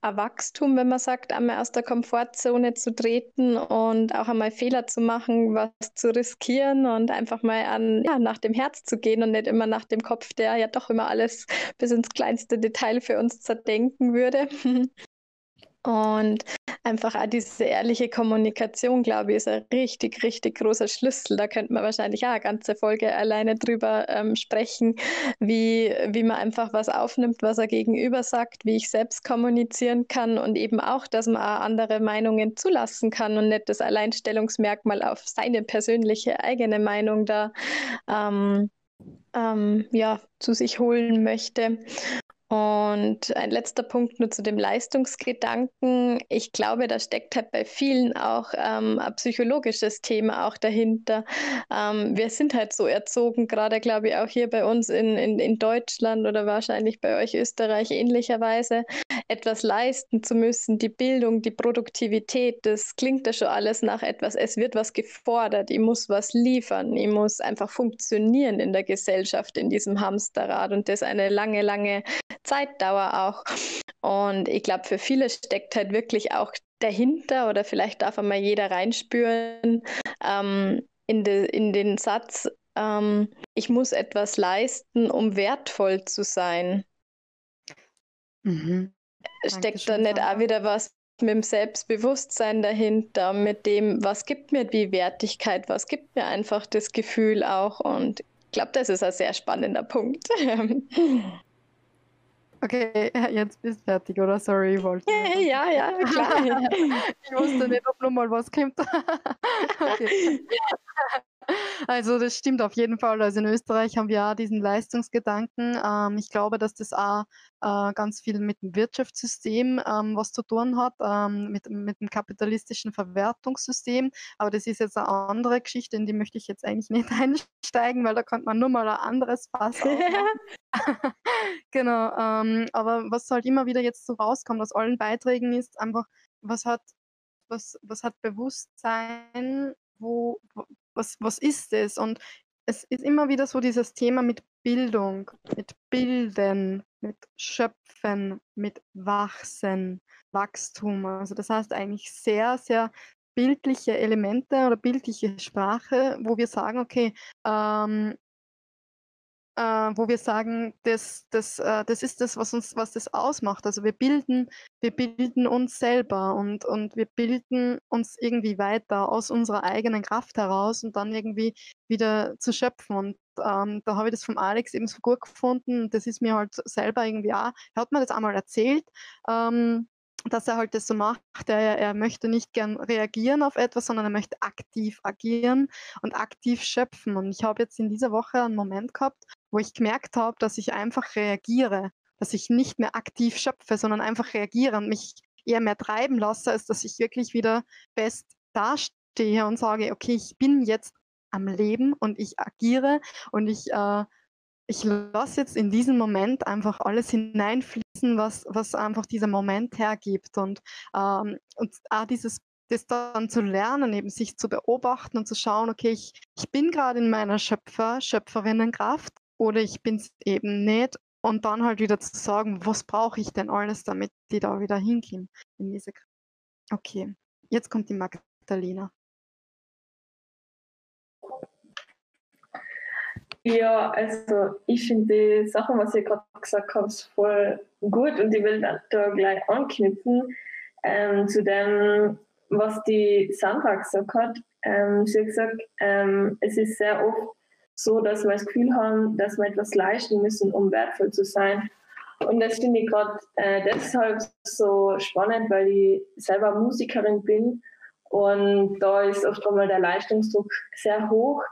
ein Wachstum, wenn man sagt, einmal aus der Komfortzone zu treten und auch einmal Fehler zu machen, was zu riskieren und einfach mal an, ja, nach dem Herz zu gehen und nicht immer nach dem Kopf, der ja doch immer alles bis ins kleinste Detail für uns zerdenken würde. Und einfach auch diese ehrliche Kommunikation, glaube ich, ist ein richtig, richtig großer Schlüssel. Da könnte man wahrscheinlich auch eine ganze Folge alleine drüber ähm, sprechen, wie, wie man einfach was aufnimmt, was er gegenüber sagt, wie ich selbst kommunizieren kann und eben auch, dass man auch andere Meinungen zulassen kann und nicht das Alleinstellungsmerkmal auf seine persönliche eigene Meinung da ähm, ähm, ja, zu sich holen möchte. Und ein letzter Punkt nur zu dem Leistungsgedanken. Ich glaube, da steckt halt bei vielen auch ähm, ein psychologisches Thema auch dahinter. Ähm, wir sind halt so erzogen, gerade glaube ich auch hier bei uns in, in, in Deutschland oder wahrscheinlich bei euch Österreich ähnlicherweise, etwas leisten zu müssen, die Bildung, die Produktivität, das klingt ja schon alles nach etwas, es wird was gefordert, ich muss was liefern, ich muss einfach funktionieren in der Gesellschaft, in diesem Hamsterrad und das eine lange, lange Zeitdauer auch. Und ich glaube, für viele steckt halt wirklich auch dahinter oder vielleicht darf einmal jeder reinspüren ähm, in, de, in den Satz, ähm, ich muss etwas leisten, um wertvoll zu sein. Mhm. Steckt da nicht auch wieder was mit dem Selbstbewusstsein dahinter, mit dem, was gibt mir die Wertigkeit, was gibt mir einfach das Gefühl auch. Und ich glaube, das ist ein sehr spannender Punkt. Okay, jetzt bist du fertig, oder? Sorry, ich wollte. Ja, ja, klar. ich wusste nicht, ob nochmal was kommt. okay. Also das stimmt auf jeden Fall. Also in Österreich haben wir auch diesen Leistungsgedanken. Ähm, ich glaube, dass das auch äh, ganz viel mit dem Wirtschaftssystem ähm, was zu tun hat, ähm, mit, mit dem kapitalistischen Verwertungssystem. Aber das ist jetzt eine andere Geschichte, in die möchte ich jetzt eigentlich nicht einsteigen, weil da könnte man nur mal ein anderes Fass Genau. Ähm, aber was halt immer wieder jetzt so rauskommt aus allen Beiträgen ist einfach, was hat was, was hat Bewusstsein, wo, was, was ist es? Und es ist immer wieder so dieses Thema mit Bildung, mit Bilden, mit Schöpfen, mit Wachsen, Wachstum. Also das heißt eigentlich sehr, sehr bildliche Elemente oder bildliche Sprache, wo wir sagen, okay, ähm, äh, wo wir sagen, das, das, äh, das ist das, was uns, was das ausmacht. Also wir bilden, wir bilden uns selber und, und wir bilden uns irgendwie weiter aus unserer eigenen Kraft heraus und dann irgendwie wieder zu schöpfen. Und ähm, da habe ich das vom Alex eben so gut gefunden. Und das ist mir halt selber irgendwie auch, er hat mir das einmal erzählt. Ähm, dass er halt das so macht. Er, er möchte nicht gern reagieren auf etwas, sondern er möchte aktiv agieren und aktiv schöpfen. Und ich habe jetzt in dieser Woche einen Moment gehabt, wo ich gemerkt habe, dass ich einfach reagiere, dass ich nicht mehr aktiv schöpfe, sondern einfach reagiere und mich eher mehr treiben lasse, als dass ich wirklich wieder fest dastehe und sage, okay, ich bin jetzt am Leben und ich agiere und ich äh, ich lasse jetzt in diesen Moment einfach alles hineinfließen, was, was einfach dieser Moment hergibt. Und, ähm, und auch dieses das dann zu lernen, eben sich zu beobachten und zu schauen, okay, ich, ich bin gerade in meiner Schöpfer, Schöpferinnenkraft oder ich bin es eben nicht. Und dann halt wieder zu sagen, was brauche ich denn alles, damit die da wieder hinkommen in diese. Okay, jetzt kommt die Magdalena. Ja, also ich finde die Sachen, was ihr gerade gesagt habt, voll gut und ich will da gleich anknüpfen ähm, zu dem, was die Sandra gesagt hat. Ähm, sie hat gesagt, ähm, es ist sehr oft so, dass wir das Gefühl haben, dass wir etwas leisten müssen, um wertvoll zu sein. Und das finde ich gerade äh, deshalb so spannend, weil ich selber Musikerin bin und da ist oft einmal der Leistungsdruck sehr hoch.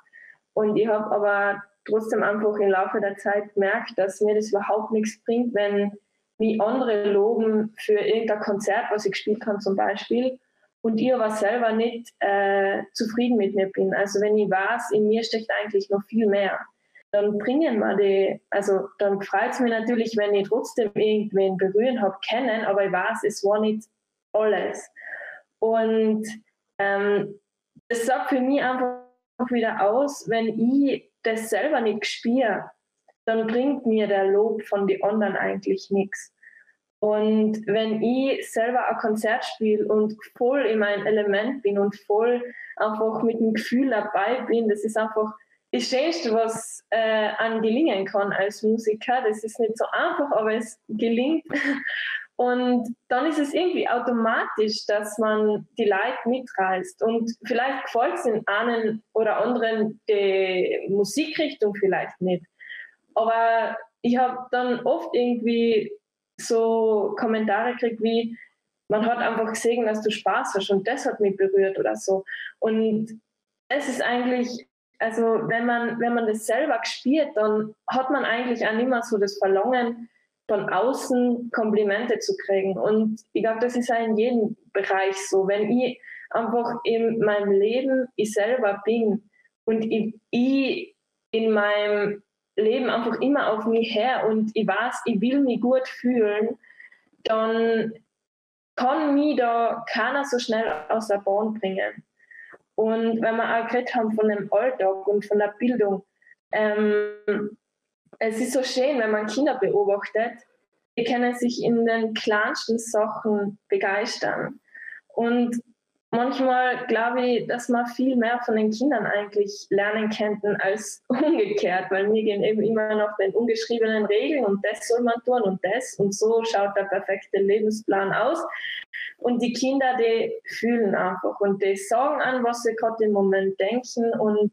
Und ich habe aber trotzdem einfach im Laufe der Zeit gemerkt, dass mir das überhaupt nichts bringt, wenn mich andere loben für irgendein Konzert, was ich gespielt habe zum Beispiel, und ich aber selber nicht äh, zufrieden mit mir bin. Also wenn ich weiß, in mir steckt eigentlich noch viel mehr, dann bringen wir die, also dann freut es mich natürlich, wenn ich trotzdem irgendwen berühren habe, kennen, aber ich weiß, es war nicht alles. Und ähm, das sagt für mich einfach wieder aus, wenn ich das selber nicht spüre, dann bringt mir der Lob von den anderen eigentlich nichts. Und wenn ich selber ein Konzert spiele und voll in mein Element bin und voll einfach mit dem Gefühl dabei bin, das ist einfach das Schönste, was äh, an gelingen kann als Musiker. Das ist nicht so einfach, aber es gelingt. Und dann ist es irgendwie automatisch, dass man die Leute mitreißt. Und vielleicht gefällt es den einen oder anderen die Musikrichtung vielleicht nicht. Aber ich habe dann oft irgendwie so Kommentare gekriegt wie, man hat einfach gesehen, dass du Spaß hast und das hat mich berührt oder so. Und es ist eigentlich, also wenn man, wenn man das selber gespielt, dann hat man eigentlich auch nicht mehr so das Verlangen, von außen Komplimente zu kriegen. Und ich glaube, das ist ja in jedem Bereich so. Wenn ich einfach in meinem Leben ich selber bin und ich, ich in meinem Leben einfach immer auf mich her und ich weiß, ich will mich gut fühlen, dann kann mich da keiner so schnell aus der Bahn bringen. Und wenn wir auch geredet haben von dem Alltag und von der Bildung, ähm, es ist so schön, wenn man Kinder beobachtet, die können sich in den kleinsten Sachen begeistern. Und manchmal glaube ich, dass man viel mehr von den Kindern eigentlich lernen könnten als umgekehrt, weil wir gehen eben immer nach den ungeschriebenen Regeln und das soll man tun und das und so schaut der perfekte Lebensplan aus. Und die Kinder, die fühlen einfach und die sagen an, was sie gerade im Moment denken und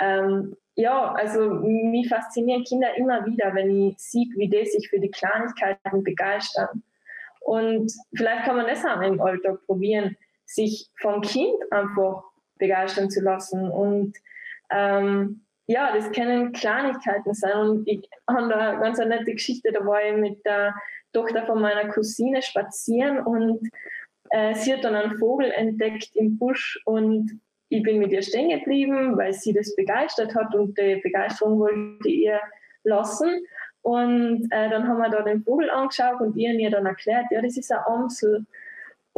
ähm, ja, also mich faszinieren Kinder immer wieder, wenn ich sehe, wie die sich für die Kleinigkeiten begeistern. Und vielleicht kann man das auch im Alltag probieren, sich vom Kind einfach begeistern zu lassen. Und ähm, ja, das können Kleinigkeiten sein. Und ich habe da eine ganz nette Geschichte, da war ich mit der Tochter von meiner Cousine spazieren und äh, sie hat dann einen Vogel entdeckt im Busch und ich bin mit ihr stehen geblieben, weil sie das begeistert hat und die Begeisterung wollte ihr lassen. Und äh, dann haben wir da den Vogel angeschaut und ihr mir dann erklärt, ja, das ist ein Amsel.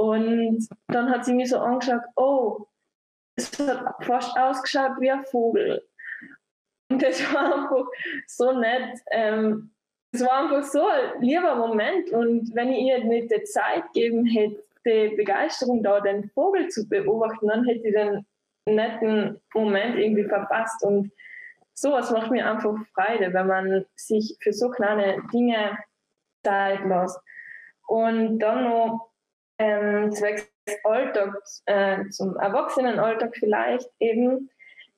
Und dann hat sie mir so angeschaut, oh, es hat fast ausgeschaut wie ein Vogel. Und das war einfach so nett. Ähm, es war einfach so ein lieber Moment. Und wenn ich ihr nicht die Zeit geben hätte, die Begeisterung da, den Vogel zu beobachten, dann hätte ich den netten Moment irgendwie verpasst. Und sowas macht mir einfach Freude, wenn man sich für so kleine Dinge Zeit lässt. Und dann noch ähm, zwecks Alltag, äh, zum Erwachsenenalltag vielleicht eben,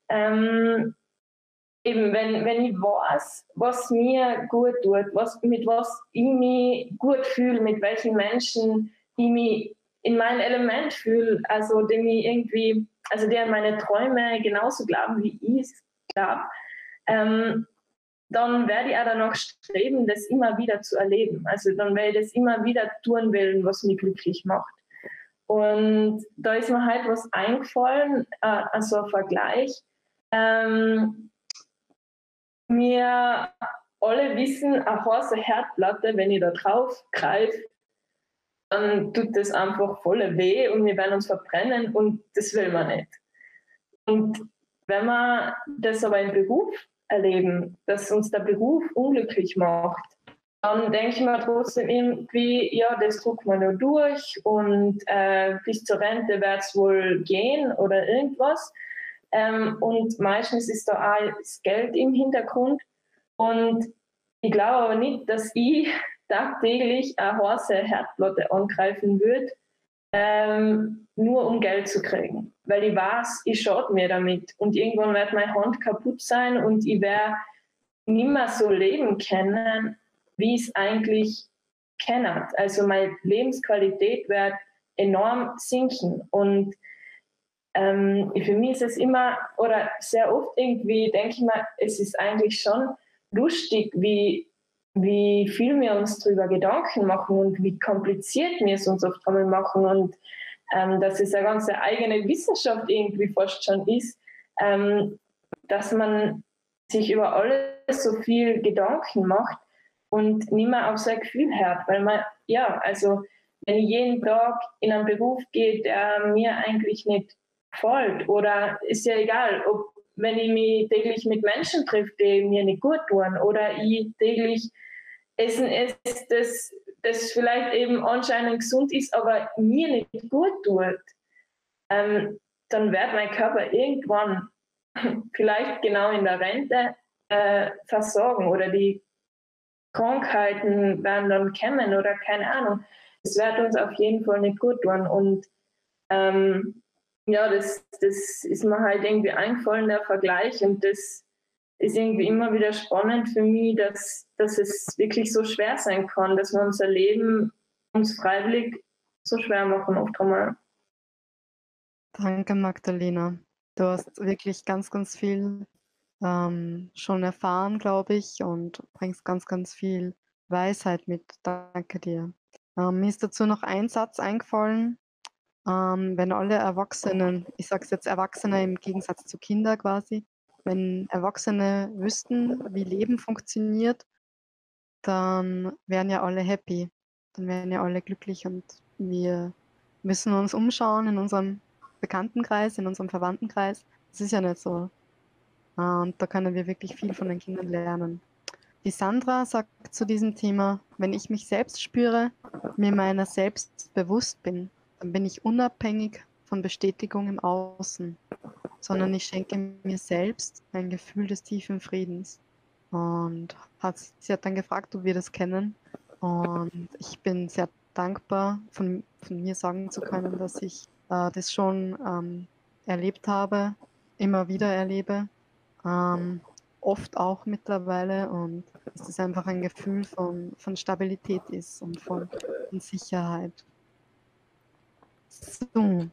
ähm, eben wenn, wenn ich weiß, was mir gut tut, was, mit was ich mich gut fühle, mit welchen Menschen ich mich in mein Element fühle, also die mich irgendwie, also an meine Träume genauso glauben, wie ich es glaube, ähm, dann werde ich auch danach streben, das immer wieder zu erleben. Also dann werde ich das immer wieder tun wollen, was mich glücklich macht. Und da ist mir halt was eingefallen, äh, also ein Vergleich. Ähm, wir alle wissen, eine heiße Herdplatte, wenn ich da drauf greife, dann tut das einfach voll weh und wir werden uns verbrennen und das will man nicht. Und wenn wir das aber im Beruf erleben, dass uns der Beruf unglücklich macht, dann denke ich mir trotzdem irgendwie, ja, das druckt man nur durch und äh, bis zur Rente wird es wohl gehen oder irgendwas. Ähm, und meistens ist da auch das Geld im Hintergrund. Und ich glaube aber nicht, dass ich tagtäglich eine heiße Herdplatte angreifen würde, ähm, nur um Geld zu kriegen. Weil ich weiß, ich schade mir damit. Und irgendwann wird meine Hand kaputt sein und ich werde nicht mehr so leben können, wie es eigentlich kenne. Also meine Lebensqualität wird enorm sinken. Und ähm, für mich ist es immer, oder sehr oft irgendwie, denke ich mal, es ist eigentlich schon lustig, wie wie viel wir uns darüber Gedanken machen und wie kompliziert wir es uns oft einmal machen. Und ähm, dass es eine ganze eigene Wissenschaft irgendwie fast schon ist, ähm, dass man sich über alles so viel Gedanken macht und nicht mehr auf sein Gefühl hört, weil man, ja, also wenn ich jeden Tag in einen Beruf gehe, der mir eigentlich nicht gefällt oder ist ja egal, ob wenn ich mich täglich mit Menschen treffe, die mir nicht gut tun oder ich täglich Essen esse, das, das vielleicht eben anscheinend gesund ist, aber mir nicht gut tut, ähm, dann wird mein Körper irgendwann vielleicht genau in der Rente äh, versorgen oder die Krankheiten werden dann kommen oder keine Ahnung. Es wird uns auf jeden Fall nicht gut tun. Und ähm, ja, das, das ist mir halt irgendwie eingefallen, der Vergleich. Und das ist irgendwie immer wieder spannend für mich, dass, dass es wirklich so schwer sein kann, dass wir unser Leben uns freiwillig so schwer machen, oft einmal. Danke, Magdalena. Du hast wirklich ganz, ganz viel ähm, schon erfahren, glaube ich, und bringst ganz, ganz viel Weisheit mit. Danke dir. Ähm, mir ist dazu noch ein Satz eingefallen. Ähm, wenn alle Erwachsenen, ich sage es jetzt Erwachsene im Gegensatz zu Kindern quasi, wenn Erwachsene wüssten, wie Leben funktioniert, dann wären ja alle happy. Dann wären ja alle glücklich und wir müssen uns umschauen in unserem Bekanntenkreis, in unserem Verwandtenkreis. Das ist ja nicht so. Und da können wir wirklich viel von den Kindern lernen. Die Sandra sagt zu diesem Thema, wenn ich mich selbst spüre, mir meiner selbst bewusst bin, dann bin ich unabhängig von Bestätigung im Außen sondern ich schenke mir selbst ein Gefühl des tiefen Friedens. Und hat, sie hat dann gefragt, ob wir das kennen. Und ich bin sehr dankbar, von, von mir sagen zu können, dass ich äh, das schon ähm, erlebt habe, immer wieder erlebe, ähm, oft auch mittlerweile. Und dass das einfach ein Gefühl von, von Stabilität ist und von, von Sicherheit. So,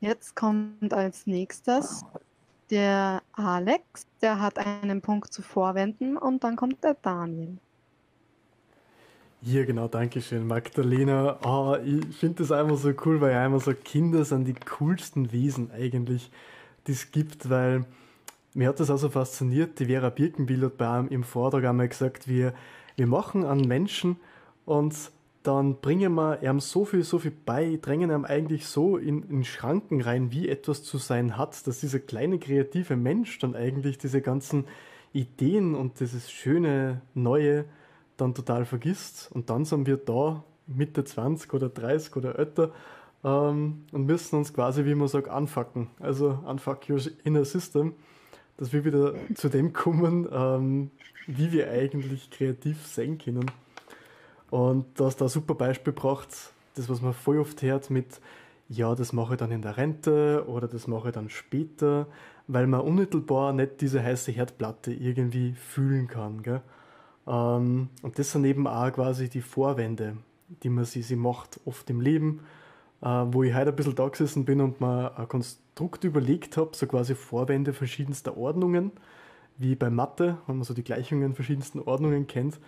Jetzt kommt als nächstes der Alex, der hat einen Punkt zu vorwenden und dann kommt der Daniel. Ja, genau, danke schön, Magdalena. Oh, ich finde das einfach so cool, weil ja immer so Kinder sind die coolsten Wesen eigentlich, die es gibt, weil mir hat das auch so fasziniert. Die Vera Birkenbild hat bei einem im Vortrag einmal gesagt, wir, wir machen an Menschen und dann bringen wir ihm so viel, so viel bei, drängen ihm eigentlich so in, in Schranken rein, wie etwas zu sein hat, dass dieser kleine kreative Mensch dann eigentlich diese ganzen Ideen und dieses schöne Neue dann total vergisst. Und dann sind wir da Mitte 20 oder 30 oder älter ähm, und müssen uns quasi, wie man sagt, anfucken. Also unfuck your inner system, dass wir wieder zu dem kommen, ähm, wie wir eigentlich kreativ sein können. Und da hast du ein super Beispiel gebracht, das, was man voll oft hört mit, ja, das mache ich dann in der Rente oder das mache ich dann später, weil man unmittelbar nicht diese heiße Herdplatte irgendwie fühlen kann. Gell? Ähm, und das sind eben auch quasi die Vorwände, die man sie, sie macht, oft im Leben, äh, wo ich heute ein bisschen da gesessen bin und mir ein Konstrukt überlegt habe, so quasi Vorwände verschiedenster Ordnungen, wie bei Mathe, wenn man so die Gleichungen verschiedensten Ordnungen kennt.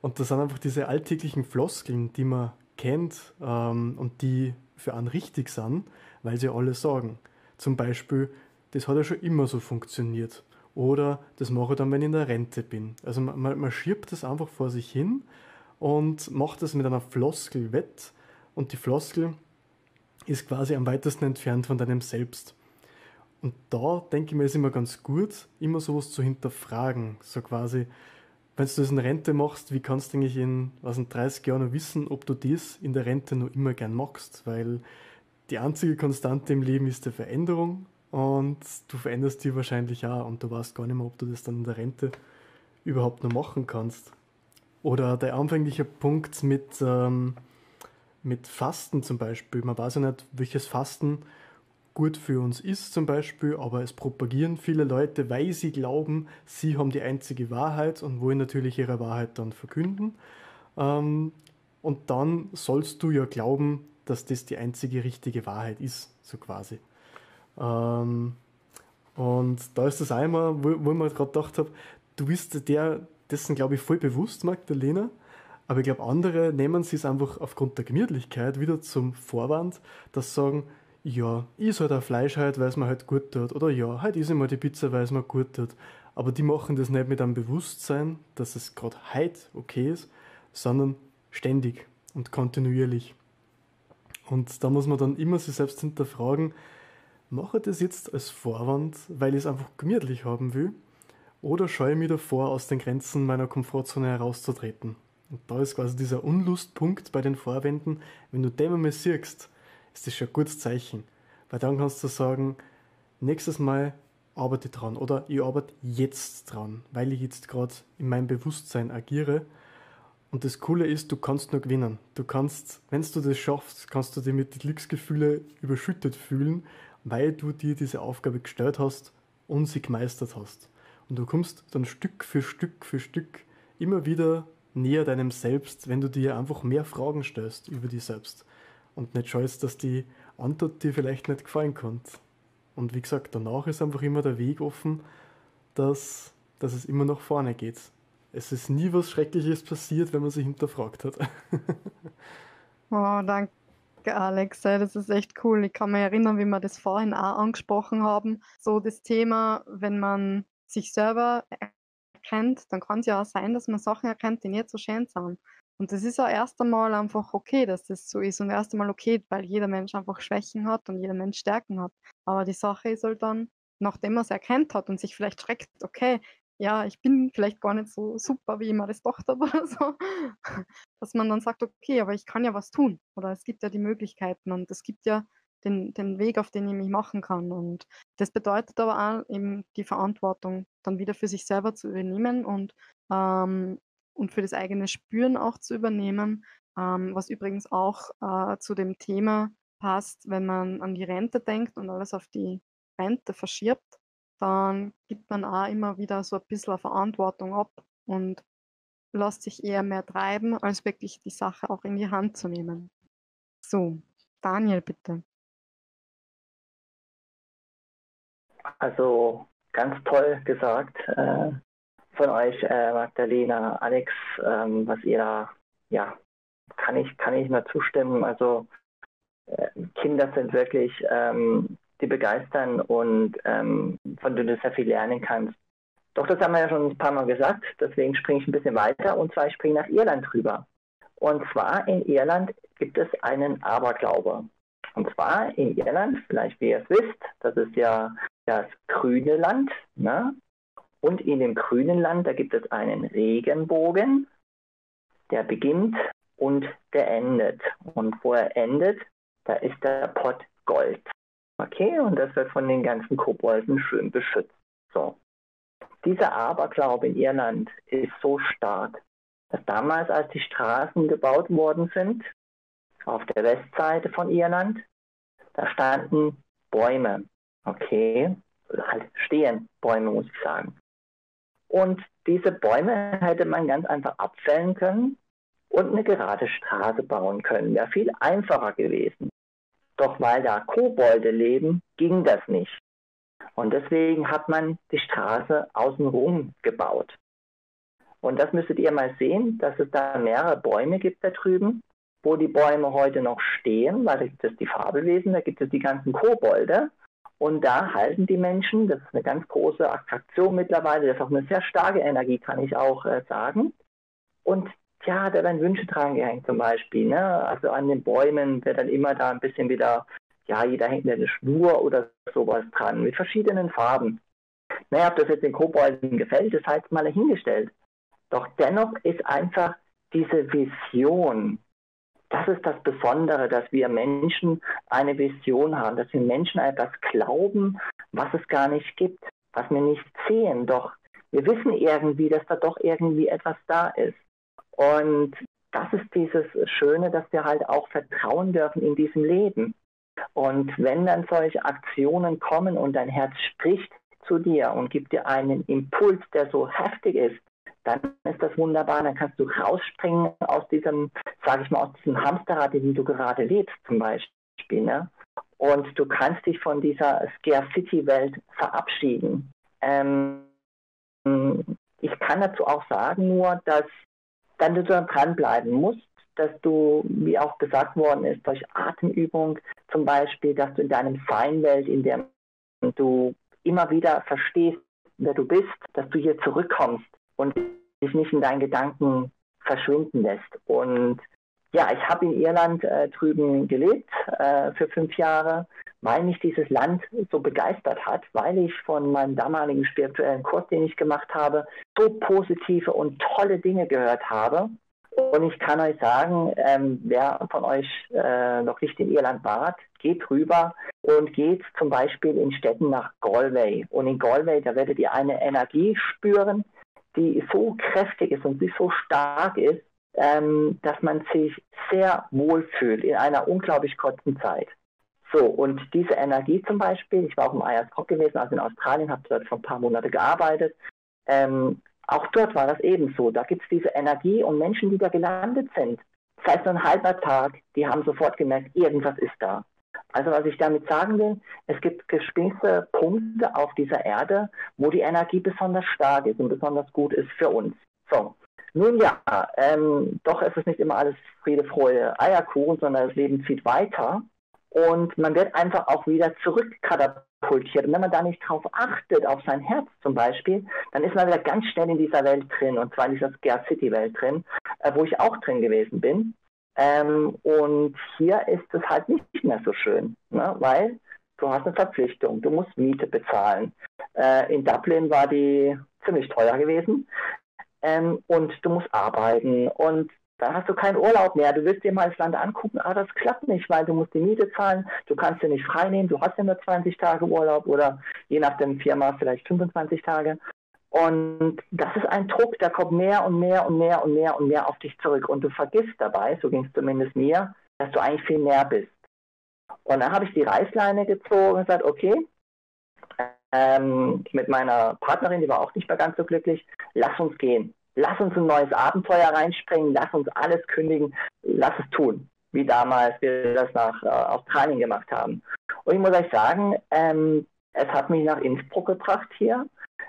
Und das sind einfach diese alltäglichen Floskeln, die man kennt ähm, und die für einen richtig sind, weil sie alle sagen. Zum Beispiel, das hat ja schon immer so funktioniert. Oder das mache ich dann, wenn ich in der Rente bin. Also man, man, schiebt das einfach vor sich hin und macht das mit einer Floskel wett. Und die Floskel ist quasi am weitesten entfernt von deinem Selbst. Und da denke ich mir, ist immer ganz gut, immer sowas zu hinterfragen. So quasi, wenn du das in Rente machst, wie kannst du eigentlich in was in 30 Jahren noch wissen, ob du das in der Rente noch immer gern machst? Weil die einzige Konstante im Leben ist die Veränderung und du veränderst dich wahrscheinlich auch und du weißt gar nicht mehr, ob du das dann in der Rente überhaupt noch machen kannst. Oder der anfängliche Punkt mit, ähm, mit Fasten zum Beispiel. Man weiß ja nicht, welches Fasten gut für uns ist zum Beispiel, aber es propagieren viele Leute, weil sie glauben, sie haben die einzige Wahrheit und wollen natürlich ihre Wahrheit dann verkünden. Ähm, und dann sollst du ja glauben, dass das die einzige richtige Wahrheit ist, so quasi. Ähm, und da ist das einmal, wo, wo ich mir gerade gedacht habe, du bist der, dessen glaube ich voll bewusst, Magdalena, aber ich glaube, andere nehmen sie es einfach aufgrund der Gemütlichkeit wieder zum Vorwand, dass sie sagen, ja, ich ist halt ein Fleisch halt, weil es mir halt gut tut. Oder ja, halt ist immer die Pizza, weil es mir gut tut. Aber die machen das nicht mit einem Bewusstsein, dass es gerade heute okay ist, sondern ständig und kontinuierlich. Und da muss man dann immer sich selbst hinterfragen, mache ich das jetzt als Vorwand, weil ich es einfach gemütlich haben will? Oder scheue ich mich davor, aus den Grenzen meiner Komfortzone herauszutreten? Und da ist quasi dieser Unlustpunkt bei den Vorwänden. Wenn du den einmal siehst, ist das schon ein gutes Zeichen. Weil dann kannst du sagen, nächstes Mal arbeite dran oder ich arbeite jetzt dran, weil ich jetzt gerade in meinem Bewusstsein agiere. Und das Coole ist, du kannst nur gewinnen. Du kannst, wenn du das schaffst, kannst du dich mit Glücksgefühle überschüttet fühlen weil du dir diese Aufgabe gestellt hast und sie gemeistert hast. Und du kommst dann Stück für Stück für Stück immer wieder näher deinem Selbst, wenn du dir einfach mehr Fragen stellst über dich selbst und nicht scheust, dass die Antwort dir vielleicht nicht gefallen kann. Und wie gesagt, danach ist einfach immer der Weg offen, dass, dass es immer nach vorne geht. Es ist nie was Schreckliches passiert, wenn man sich hinterfragt hat. oh, danke Alex. Das ist echt cool. Ich kann mich erinnern, wie wir das vorhin auch angesprochen haben. So das Thema, wenn man sich selber erkennt, dann kann es ja auch sein, dass man Sachen erkennt, die nicht so schön sind. Und das ist ja erst einmal einfach okay, dass das so ist und erst einmal okay, weil jeder Mensch einfach Schwächen hat und jeder Mensch Stärken hat. Aber die Sache ist halt dann, nachdem man es erkennt hat und sich vielleicht schreckt, okay, ja, ich bin vielleicht gar nicht so super, wie ich mir das gedacht habe oder so, dass man dann sagt, okay, aber ich kann ja was tun oder es gibt ja die Möglichkeiten und es gibt ja den, den Weg, auf den ich mich machen kann. Und das bedeutet aber auch eben die Verantwortung dann wieder für sich selber zu übernehmen und, ähm, und für das eigene Spüren auch zu übernehmen, ähm, was übrigens auch äh, zu dem Thema passt, wenn man an die Rente denkt und alles auf die Rente verschirbt dann gibt man auch immer wieder so ein bisschen Verantwortung ab und lässt sich eher mehr treiben, als wirklich die Sache auch in die Hand zu nehmen. So, Daniel, bitte. Also ganz toll gesagt äh, von euch, äh, Magdalena, Alex, ähm, was ihr da, ja, kann ich, kann ich nur zustimmen. Also äh, Kinder sind wirklich ähm, die begeistern und ähm, von denen du sehr viel lernen kannst. Doch das haben wir ja schon ein paar Mal gesagt, deswegen springe ich ein bisschen weiter und zwar ich springe nach Irland rüber. Und zwar in Irland gibt es einen Aberglaube. Und zwar in Irland, vielleicht wie ihr es wisst, das ist ja das grüne Land. Ne? Und in dem grünen Land, da gibt es einen Regenbogen, der beginnt und der endet. Und wo er endet, da ist der Pott Gold. Okay, und das wird von den ganzen Kobolden schön beschützt. So. dieser Aberglaube in Irland ist so stark, dass damals, als die Straßen gebaut worden sind, auf der Westseite von Irland, da standen Bäume. Okay, halt stehen Bäume, muss ich sagen. Und diese Bäume hätte man ganz einfach abfällen können und eine gerade Straße bauen können. Wäre viel einfacher gewesen. Doch weil da Kobolde leben, ging das nicht. Und deswegen hat man die Straße außenrum gebaut. Und das müsstet ihr mal sehen, dass es da mehrere Bäume gibt da drüben, wo die Bäume heute noch stehen, weil da gibt es die Fabelwesen, da gibt es die ganzen Kobolde. Und da halten die Menschen, das ist eine ganz große Attraktion mittlerweile, das ist auch eine sehr starke Energie, kann ich auch äh, sagen. Und ja, da werden Wünsche dran gehängt zum Beispiel. Ne? Also an den Bäumen wird dann immer da ein bisschen wieder, ja, jeder hängt eine Schnur oder sowas dran mit verschiedenen Farben. Naja, ob das jetzt den Kobolden gefällt, ist halt mal dahingestellt. Doch dennoch ist einfach diese Vision, das ist das Besondere, dass wir Menschen eine Vision haben, dass wir Menschen etwas glauben, was es gar nicht gibt, was wir nicht sehen. Doch wir wissen irgendwie, dass da doch irgendwie etwas da ist. Und das ist dieses Schöne, dass wir halt auch vertrauen dürfen in diesem Leben. Und wenn dann solche Aktionen kommen und dein Herz spricht zu dir und gibt dir einen Impuls, der so heftig ist, dann ist das wunderbar. Dann kannst du rausspringen aus diesem, sage ich mal, aus diesem Hamsterrad, in dem du gerade lebst zum Beispiel. Ne? Und du kannst dich von dieser Scare City Welt verabschieden. Ähm, ich kann dazu auch sagen nur, dass dann du dranbleiben musst, dass du, wie auch gesagt worden ist, durch Atemübung zum Beispiel, dass du in deinem Feinwelt, in der du immer wieder verstehst, wer du bist, dass du hier zurückkommst und dich nicht in deinen Gedanken verschwinden lässt. Und ja, ich habe in Irland äh, drüben gelebt äh, für fünf Jahre, weil mich dieses Land so begeistert hat, weil ich von meinem damaligen spirituellen Kurs, den ich gemacht habe, so positive und tolle Dinge gehört habe. Und ich kann euch sagen, ähm, wer von euch äh, noch nicht in Irland war, geht rüber und geht zum Beispiel in Städten nach Galway. Und in Galway, da werdet ihr eine Energie spüren, die so kräftig ist und die so stark ist, ähm, dass man sich sehr wohl fühlt in einer unglaublich kurzen Zeit. So, und diese Energie zum Beispiel, ich war auch im IASCOC gewesen, also in Australien, habe dort vor ein paar Monate gearbeitet. Ähm, auch dort war das ebenso. Da gibt es diese Energie und Menschen, die da gelandet sind. Das heißt, nur ein halber Tag, die haben sofort gemerkt, irgendwas ist da. Also was ich damit sagen will, es gibt gewisse Punkte auf dieser Erde, wo die Energie besonders stark ist und besonders gut ist für uns. So, nun ja, ähm, doch ist es nicht immer alles Friede, Freude, Eierkuchen, sondern das Leben zieht weiter und man wird einfach auch wieder zurückkatapultiert. Und wenn man da nicht drauf achtet, auf sein Herz zum Beispiel, dann ist man wieder ganz schnell in dieser Welt drin, und zwar in dieser Scare City Welt drin, äh, wo ich auch drin gewesen bin. Ähm, und hier ist es halt nicht mehr so schön, ne? weil du hast eine Verpflichtung, du musst Miete bezahlen. Äh, in Dublin war die ziemlich teuer gewesen ähm, und du musst arbeiten und dann hast du keinen Urlaub mehr. Du willst dir mal das Land angucken, aber das klappt nicht, weil du musst die Miete zahlen, du kannst dir nicht frei nehmen, du hast ja nur 20 Tage Urlaub oder je nach der Firma vielleicht 25 Tage. Und das ist ein Druck, der kommt mehr und mehr und mehr und mehr und mehr auf dich zurück. Und du vergisst dabei, so ging es zumindest mir, dass du eigentlich viel mehr bist. Und dann habe ich die Reißleine gezogen und gesagt, okay, ähm, mit meiner Partnerin, die war auch nicht mehr ganz so glücklich, lass uns gehen. Lass uns ein neues Abenteuer reinspringen, lass uns alles kündigen, lass es tun, wie damals wir das nach äh, Australien gemacht haben. Und ich muss euch sagen, ähm, es hat mich nach Innsbruck gebracht hier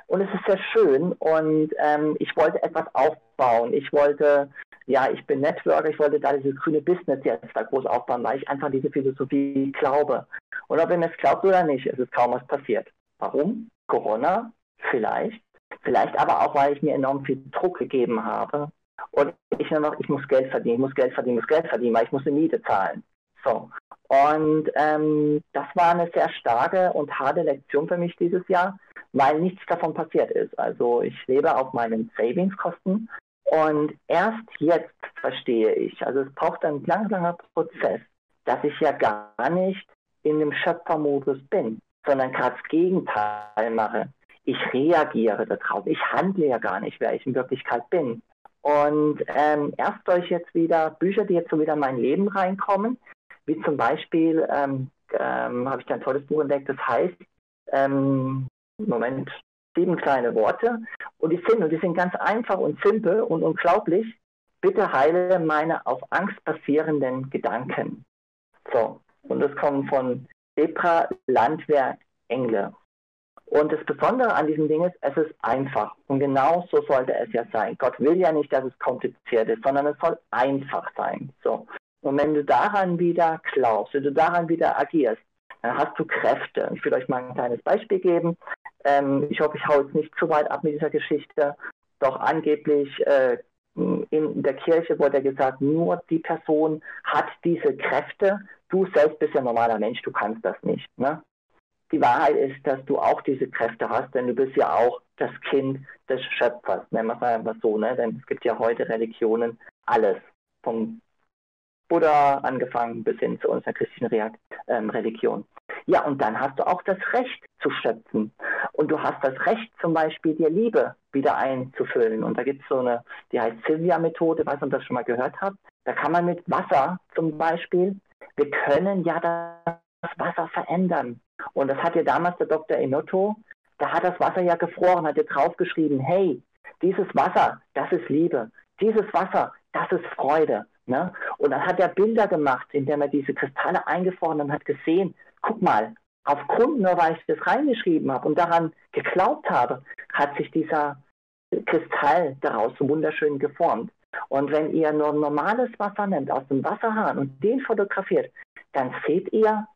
und es ist sehr schön und ähm, ich wollte etwas aufbauen. Ich wollte, ja, ich bin Networker, ich wollte da dieses grüne Business jetzt da groß aufbauen, weil ich einfach diese Philosophie glaube. Und ob ihr mir es glaubt oder nicht, es ist kaum was passiert. Warum? Corona? Vielleicht. Vielleicht aber auch, weil ich mir enorm viel Druck gegeben habe. Und ich nur noch, ich muss Geld verdienen, ich muss Geld verdienen, ich muss Geld verdienen, weil ich muss eine Miete zahlen. So. Und ähm, das war eine sehr starke und harte Lektion für mich dieses Jahr, weil nichts davon passiert ist. Also ich lebe auf meinen Savingskosten und erst jetzt verstehe ich, also es braucht einen lang, langer Prozess, dass ich ja gar nicht in dem Schöpfermodus bin, sondern gerade das Gegenteil mache. ich reagiere darauf. Ich handle ja gar nicht, wer ich in Wirklichkeit bin. Und ähm, erst durch jetzt wieder Bücher, die jetzt so wieder in mein Leben reinkommen, wie zum Beispiel ähm, ähm, habe ich ein tolles Buch entdeckt, das heißt, ähm, Moment, sieben kleine Worte. Und die sind, und die sind ganz einfach und simpel und unglaublich. Bitte heile meine auf Angst basierenden Gedanken. So, und das kommt von Zebra Landwehr Engle. Und das Besondere an diesem Ding ist, es ist einfach. Und genau so sollte es ja sein. Gott will ja nicht, dass es kompliziert ist, sondern es soll einfach sein. So. Und wenn du daran wieder glaubst, wenn du daran wieder agierst, dann hast du Kräfte. Ich will euch mal ein kleines Beispiel geben. Ähm, ich hoffe, ich haue jetzt nicht zu weit ab mit dieser Geschichte. Doch angeblich äh, in der Kirche wurde gesagt, nur die Person hat diese Kräfte. Du selbst bist ja normaler Mensch, du kannst das nicht. Ne? die Wahrheit ist, dass du auch diese Kräfte hast, denn du bist ja auch das Kind des Schöpfers, nennen wir es einfach so, ne? denn es gibt ja heute Religionen, alles, vom Buddha angefangen bis hin zu unserer christlichen ähm, Religion. Ja, und dann hast du auch das Recht zu schöpfen. Und du hast das Recht zum Beispiel, dir Liebe wieder einzufüllen. Und da gibt es so eine, die heißt Silvia-Methode, weiß ihr das schon mal gehört habt. Da kann man mit Wasser zum Beispiel, wir können ja das Wasser verändern. Und das hat ja damals der Dr. Enotto, da hat das Wasser ja gefroren, hat ja draufgeschrieben, hey, dieses Wasser, das ist Liebe. Dieses Wasser, das ist Freude. Ne? Und dann hat er Bilder gemacht, indem er diese Kristalle eingefroren und hat gesehen, guck mal, aufgrund nur weil ich das reingeschrieben habe und daran geglaubt habe, hat sich dieser Kristall daraus so wunderschön geformt. Und wenn ihr nur normales Wasser nehmt aus dem Wasserhahn und den fotografiert, dann seht ihr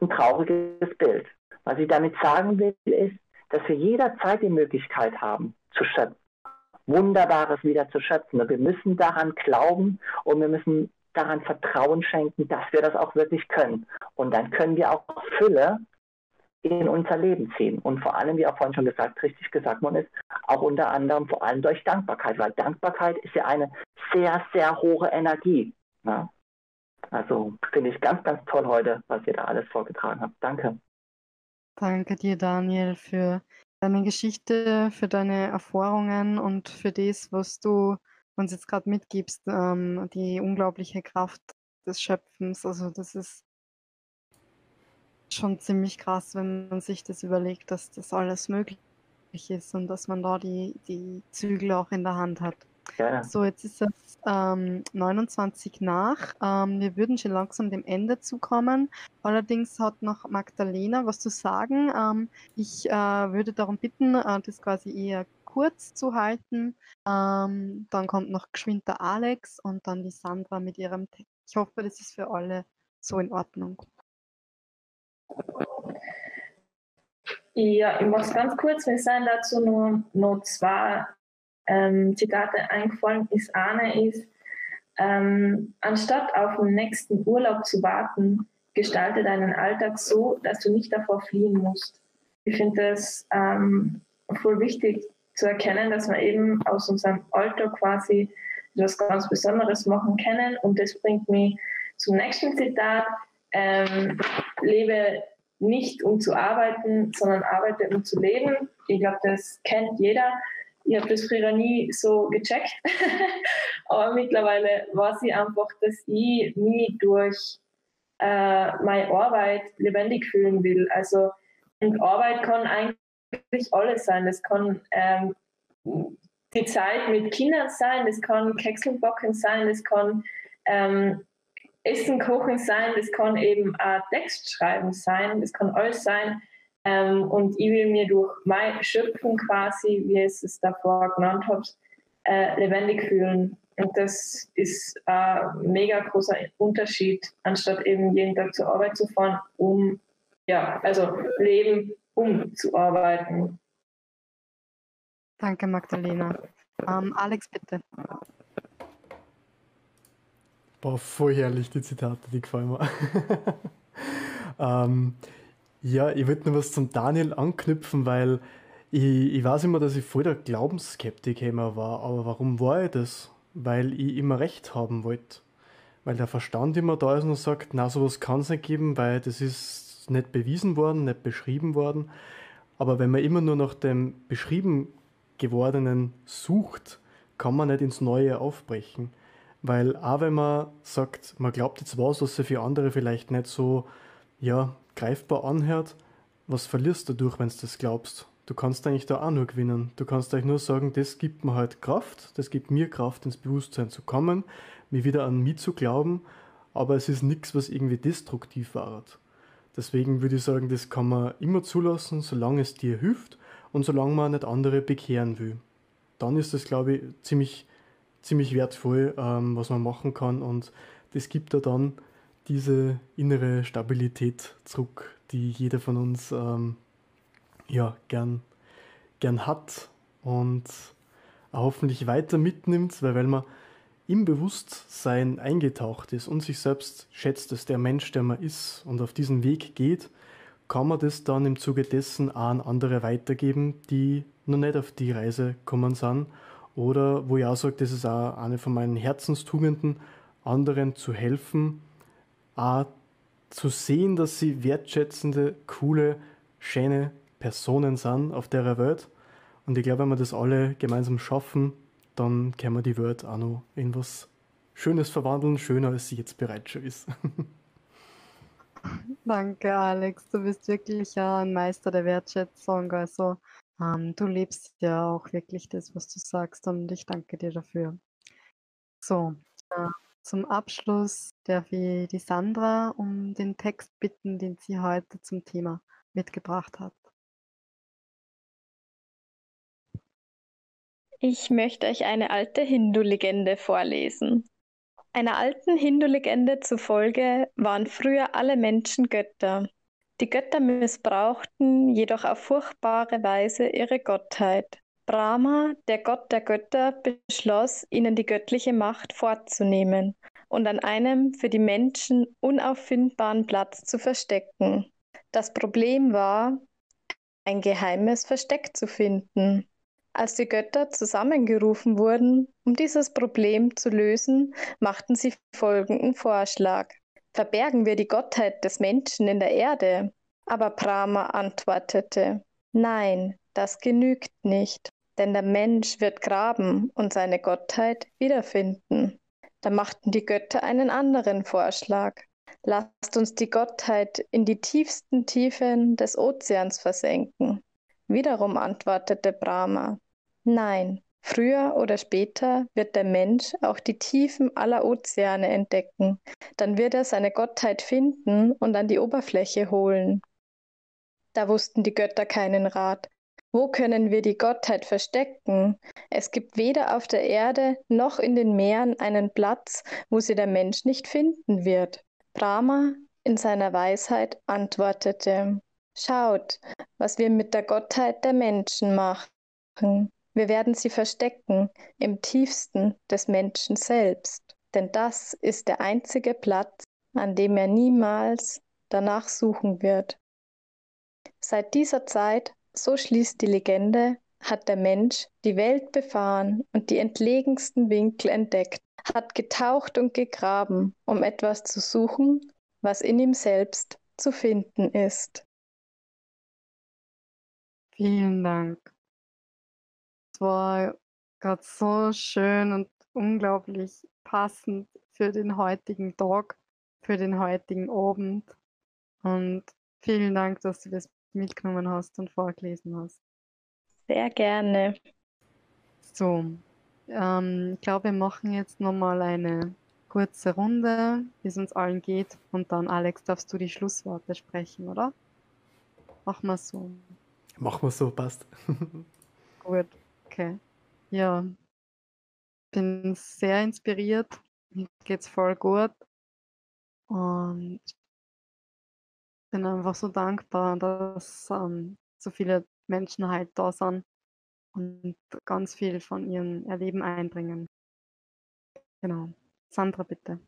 ein trauriges Bild. Was ich damit sagen will, ist, dass wir jederzeit die Möglichkeit haben, zu schöpfen. Wunderbares wieder zu schöpfen. Und wir müssen daran glauben und wir müssen daran Vertrauen schenken, dass wir das auch wirklich können. Und dann können wir auch Fülle in unser Leben ziehen. Und vor allem, wie auch vorhin schon gesagt, richtig gesagt worden ist, auch unter anderem vor allem durch Dankbarkeit, weil Dankbarkeit ist ja eine sehr, sehr hohe Energie. Ne? Also finde ich ganz, ganz toll heute, was ihr da alles vorgetragen habt. Danke. Danke dir, Daniel, für deine Geschichte, für deine Erfahrungen und für das, was du uns jetzt gerade mitgibst, ähm, die unglaubliche Kraft des Schöpfens. Also das ist schon ziemlich krass, wenn man sich das überlegt, dass das alles möglich ist und dass man da die, die Zügel auch in der Hand hat. Gerne. So, jetzt ist es ähm, 29 nach. Ähm, wir würden schon langsam dem Ende zukommen. Allerdings hat noch Magdalena was zu sagen. Ähm, ich äh, würde darum bitten, äh, das quasi eher kurz zu halten. Ähm, dann kommt noch geschwind der Alex und dann die Sandra mit ihrem Text. Ich hoffe, das ist für alle so in Ordnung. Ja, ich mache es ganz kurz. Wir sind dazu nur noch zwei ähm, Zitate eingefallen ist. Eine ist, ähm, anstatt auf den nächsten Urlaub zu warten, gestalte deinen Alltag so, dass du nicht davor fliehen musst. Ich finde das ähm, voll wichtig zu erkennen, dass wir eben aus unserem Alltag quasi etwas ganz Besonderes machen können. Und das bringt mich zum nächsten Zitat. Ähm, lebe nicht um zu arbeiten, sondern arbeite um zu leben. Ich glaube, das kennt jeder ich habe das früher nie so gecheckt, aber mittlerweile weiß ich einfach, dass ich mich durch äh, meine Arbeit lebendig fühlen will. Also und Arbeit kann eigentlich alles sein. Das kann ähm, die Zeit mit Kindern sein, das kann Kekseln backen sein, das kann ähm, Essen kochen sein, das kann eben auch Text schreiben sein, das kann alles sein. Ähm, und ich will mir durch meine Schöpfung quasi, wie es es davor genannt habt, äh, lebendig fühlen. Und das ist ein mega großer Unterschied, anstatt eben jeden Tag zur Arbeit zu fahren, um, ja, also leben, um zu arbeiten. Danke, Magdalena. Ähm, Alex, bitte. Boah, voll herrlich, die Zitate, die gefallen mir. ähm, ja, ich würde noch was zum Daniel anknüpfen, weil ich, ich weiß immer, dass ich voll der Glaubensskeptiker war. Aber warum war ich das? Weil ich immer Recht haben wollte. Weil der Verstand immer da ist und sagt, na, sowas kann es nicht geben, weil das ist nicht bewiesen worden, nicht beschrieben worden. Aber wenn man immer nur nach dem beschrieben gewordenen sucht, kann man nicht ins Neue aufbrechen. Weil auch wenn man sagt, man glaubt jetzt was, was für andere vielleicht nicht so ja, greifbar anhört, was verlierst du durch, wenn du das glaubst? Du kannst eigentlich da auch nur gewinnen. Du kannst eigentlich nur sagen, das gibt mir halt Kraft, das gibt mir Kraft, ins Bewusstsein zu kommen, mir wieder an mich zu glauben, aber es ist nichts, was irgendwie destruktiv war. Deswegen würde ich sagen, das kann man immer zulassen, solange es dir hilft und solange man nicht andere bekehren will. Dann ist das, glaube ich, ziemlich, ziemlich wertvoll, ähm, was man machen kann und das gibt da dann diese innere Stabilität zurück, die jeder von uns ähm, ja, gern, gern hat und hoffentlich weiter mitnimmt, weil, weil man im Bewusstsein eingetaucht ist und sich selbst schätzt, dass der Mensch, der man ist und auf diesen Weg geht, kann man das dann im Zuge dessen auch an andere weitergeben, die noch nicht auf die Reise kommen sind. Oder wo ich auch sage, das ist auch eine von meinen Herzenstugenden, anderen zu helfen, auch zu sehen, dass sie wertschätzende, coole, schöne Personen sind auf der Welt. Und ich glaube, wenn wir das alle gemeinsam schaffen, dann können wir die Welt auch noch in was Schönes verwandeln, schöner als sie jetzt bereits schon ist. Danke, Alex. Du bist wirklich ja ein Meister der Wertschätzung. Also ähm, du lebst ja auch wirklich das, was du sagst und ich danke dir dafür. So, äh, zum Abschluss darf ich die Sandra um den Text bitten, den sie heute zum Thema mitgebracht hat. Ich möchte euch eine alte Hindu-Legende vorlesen. Einer alten Hindu-Legende zufolge waren früher alle Menschen Götter. Die Götter missbrauchten jedoch auf furchtbare Weise ihre Gottheit. Brahma, der Gott der Götter, beschloss, ihnen die göttliche Macht fortzunehmen und an einem für die Menschen unauffindbaren Platz zu verstecken. Das Problem war, ein geheimes Versteck zu finden. Als die Götter zusammengerufen wurden, um dieses Problem zu lösen, machten sie folgenden Vorschlag. Verbergen wir die Gottheit des Menschen in der Erde? Aber Brahma antwortete, nein, das genügt nicht, denn der Mensch wird graben und seine Gottheit wiederfinden. Da machten die Götter einen anderen Vorschlag. Lasst uns die Gottheit in die tiefsten Tiefen des Ozeans versenken. Wiederum antwortete Brahma, Nein, früher oder später wird der Mensch auch die Tiefen aller Ozeane entdecken. Dann wird er seine Gottheit finden und an die Oberfläche holen. Da wussten die Götter keinen Rat. Wo können wir die Gottheit verstecken? Es gibt weder auf der Erde noch in den Meeren einen Platz, wo sie der Mensch nicht finden wird. Brahma in seiner Weisheit antwortete, Schaut, was wir mit der Gottheit der Menschen machen. Wir werden sie verstecken im tiefsten des Menschen selbst, denn das ist der einzige Platz, an dem er niemals danach suchen wird. Seit dieser Zeit, so schließt die Legende, hat der Mensch die Welt befahren und die entlegensten Winkel entdeckt, hat getaucht und gegraben, um etwas zu suchen, was in ihm selbst zu finden ist. Vielen Dank war gerade so schön und unglaublich passend für den heutigen Tag, für den heutigen Abend. Und vielen Dank, dass du das mitgenommen hast und vorgelesen hast. Sehr gerne. So, ähm, ich glaube, wir machen jetzt nochmal eine kurze Runde, wie es uns allen geht. Und dann, Alex, darfst du die Schlussworte sprechen, oder? Machen wir so. Machen wir so, passt. Gut. Okay. Ja. Bin sehr inspiriert. Mir geht's voll gut. Und bin einfach so dankbar, dass ähm, so viele Menschen halt da sind und ganz viel von ihrem Erleben einbringen. Genau. Sandra, bitte.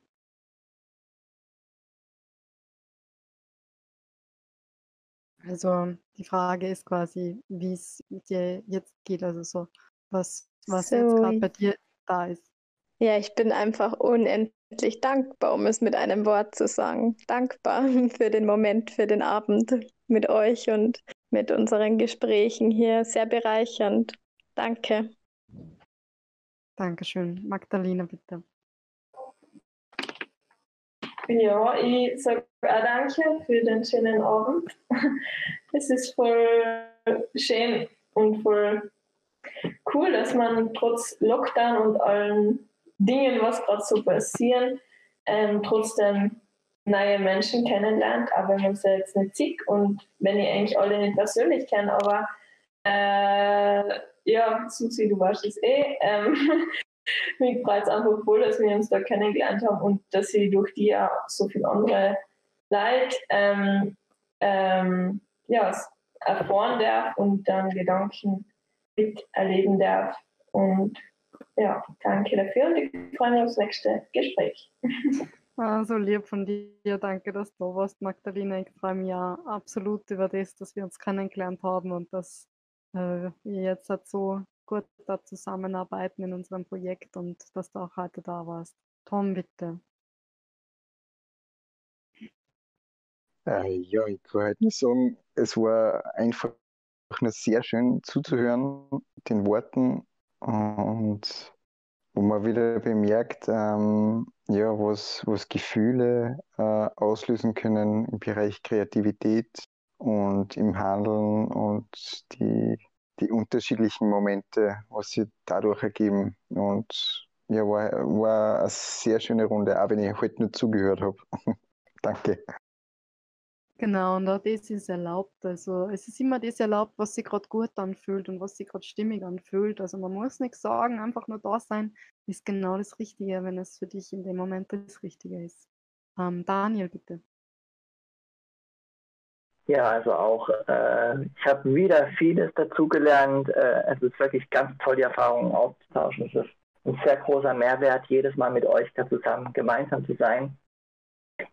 Also die Frage ist quasi, wie es dir jetzt geht, also so, was, was jetzt gerade bei dir da ist. Ja, ich bin einfach unendlich dankbar, um es mit einem Wort zu sagen. Dankbar für den Moment, für den Abend mit euch und mit unseren Gesprächen hier. Sehr bereichernd. Danke. Dankeschön. Magdalena, bitte. Ja, ich sage auch danke für den schönen Abend. Es ist voll schön und voll cool, dass man trotz Lockdown und allen Dingen, was gerade so passieren, ähm, trotzdem neue Menschen kennenlernt, auch wenn man sie jetzt nicht sieht und wenn ich eigentlich alle nicht persönlich kenne, aber äh, ja, Susi, du weißt es eh, ähm, mich freut es einfach voll, dass wir uns da kennengelernt haben und dass ich durch die auch so viele andere Leute ähm, ähm, ja, erfahren darf und dann Gedanken miterleben darf. Und ja, danke dafür und ich freue mich aufs nächste Gespräch. Ah, so lieb von dir. Danke, dass du da warst, Magdalena. Ich freue mich ja absolut über das, dass wir uns kennengelernt haben und dass äh, wir jetzt halt so gut da zusammenarbeiten in unserem Projekt und dass du auch heute da warst. Tom, bitte. Äh, ja, ich kann halt nur sagen, es war einfach nur sehr schön zuzuhören, den Worten und wo man wieder bemerkt, ähm, ja, was, was Gefühle äh, auslösen können im Bereich Kreativität und im Handeln und die die unterschiedlichen Momente, was sie dadurch ergeben. Und ja, war, war eine sehr schöne Runde, auch wenn ich heute nur zugehört habe. Danke. Genau, und auch das ist erlaubt. Also es ist immer das erlaubt, was sich gerade gut anfühlt und was sich gerade stimmig anfühlt. Also man muss nichts sagen, einfach nur da sein, ist genau das Richtige, wenn es für dich in dem Moment das Richtige ist. Ähm, Daniel, bitte. Ja, also auch, äh, ich habe wieder vieles dazugelernt. Äh, es ist wirklich ganz toll, die Erfahrungen auszutauschen. Es ist ein sehr großer Mehrwert, jedes Mal mit euch da zusammen gemeinsam zu sein.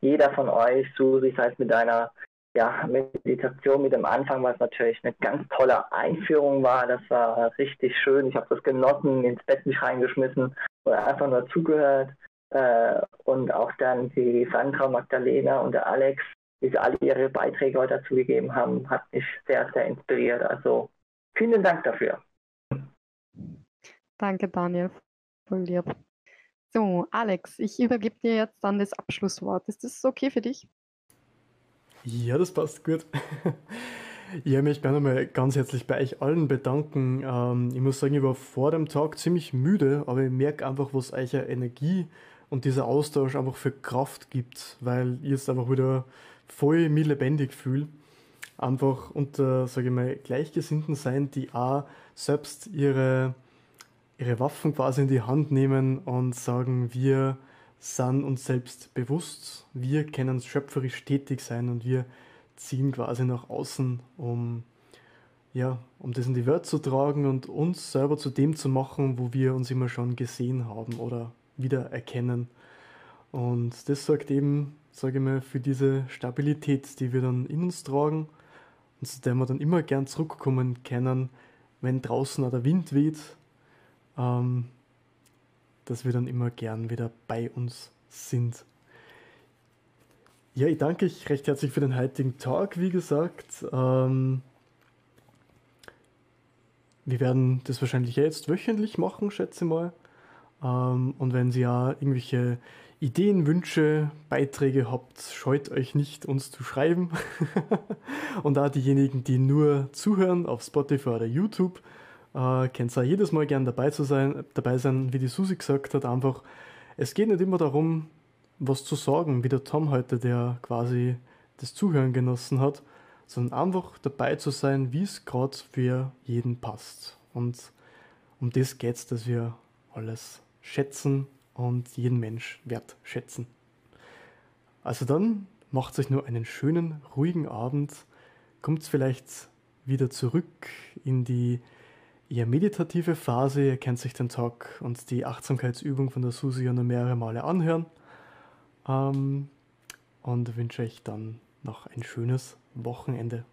Jeder von euch, Susi, sei es mit deiner ja, Meditation mit dem Anfang, was natürlich eine ganz tolle Einführung war. Das war richtig schön. Ich habe das genossen, ins Bett mich reingeschmissen oder einfach nur zugehört. Äh, und auch dann die Sandra, Magdalena und der Alex, sie alle ihre Beiträge heute dazu gegeben haben, hat mich sehr, sehr inspiriert. Also vielen Dank dafür. Danke, Daniel. Voll lieb. So, Alex, ich übergebe dir jetzt dann das Abschlusswort. Ist das okay für dich? Ja, das passt gut. Ich möchte mich nochmal ganz herzlich bei euch allen bedanken. Ähm, ich muss sagen, ich war vor dem Tag ziemlich müde, aber ich merke einfach, was euch Energie und dieser Austausch einfach für Kraft gibt, weil ihr es einfach wieder voll mich lebendig fühle. Einfach unter, sage ich mal, Gleichgesinnten sein, die auch selbst ihre, ihre Waffen quasi in die Hand nehmen und sagen, wir sind uns selbst bewusst, wir können schöpferisch tätig sein und wir ziehen quasi nach außen, um ja, um das in die Welt zu tragen und uns selber zu dem zu machen, wo wir uns immer schon gesehen haben oder wieder erkennen. Und das sorgt eben sage ich mal, für diese Stabilität, die wir dann in uns tragen und zu der wir dann immer gern zurückkommen können, wenn draußen auch der Wind weht, ähm, dass wir dann immer gern wieder bei uns sind. Ja, ich danke euch recht herzlich für den heutigen Tag, wie gesagt. Ähm, wir werden das wahrscheinlich jetzt wöchentlich machen, schätze mal. Ähm, und wenn Sie ja irgendwelche Ideen, Wünsche, Beiträge habt, scheut euch nicht, uns zu schreiben. und da diejenigen, die nur zuhören auf Spotify oder YouTube, äh, könnt ihr jedes Mal gern dabei, zu sein, dabei sein, wie die Susi gesagt hat, einfach, es geht nicht immer darum, was zu sagen, wie der Tom heute, der quasi das Zuhören genossen hat, sondern einfach dabei zu sein, wie es gerade für jeden passt. Und um das geht es, dass wir alles schätzen, und jeden Mensch wertschätzen. Also dann macht euch nur einen schönen, ruhigen Abend, kommt vielleicht wieder zurück in die eher meditative Phase. Ihr könnt sich den Tag und die Achtsamkeitsübung von der Susi ja noch mehrere Male anhören. Ähm, und wünsche euch dann noch ein schönes Wochenende.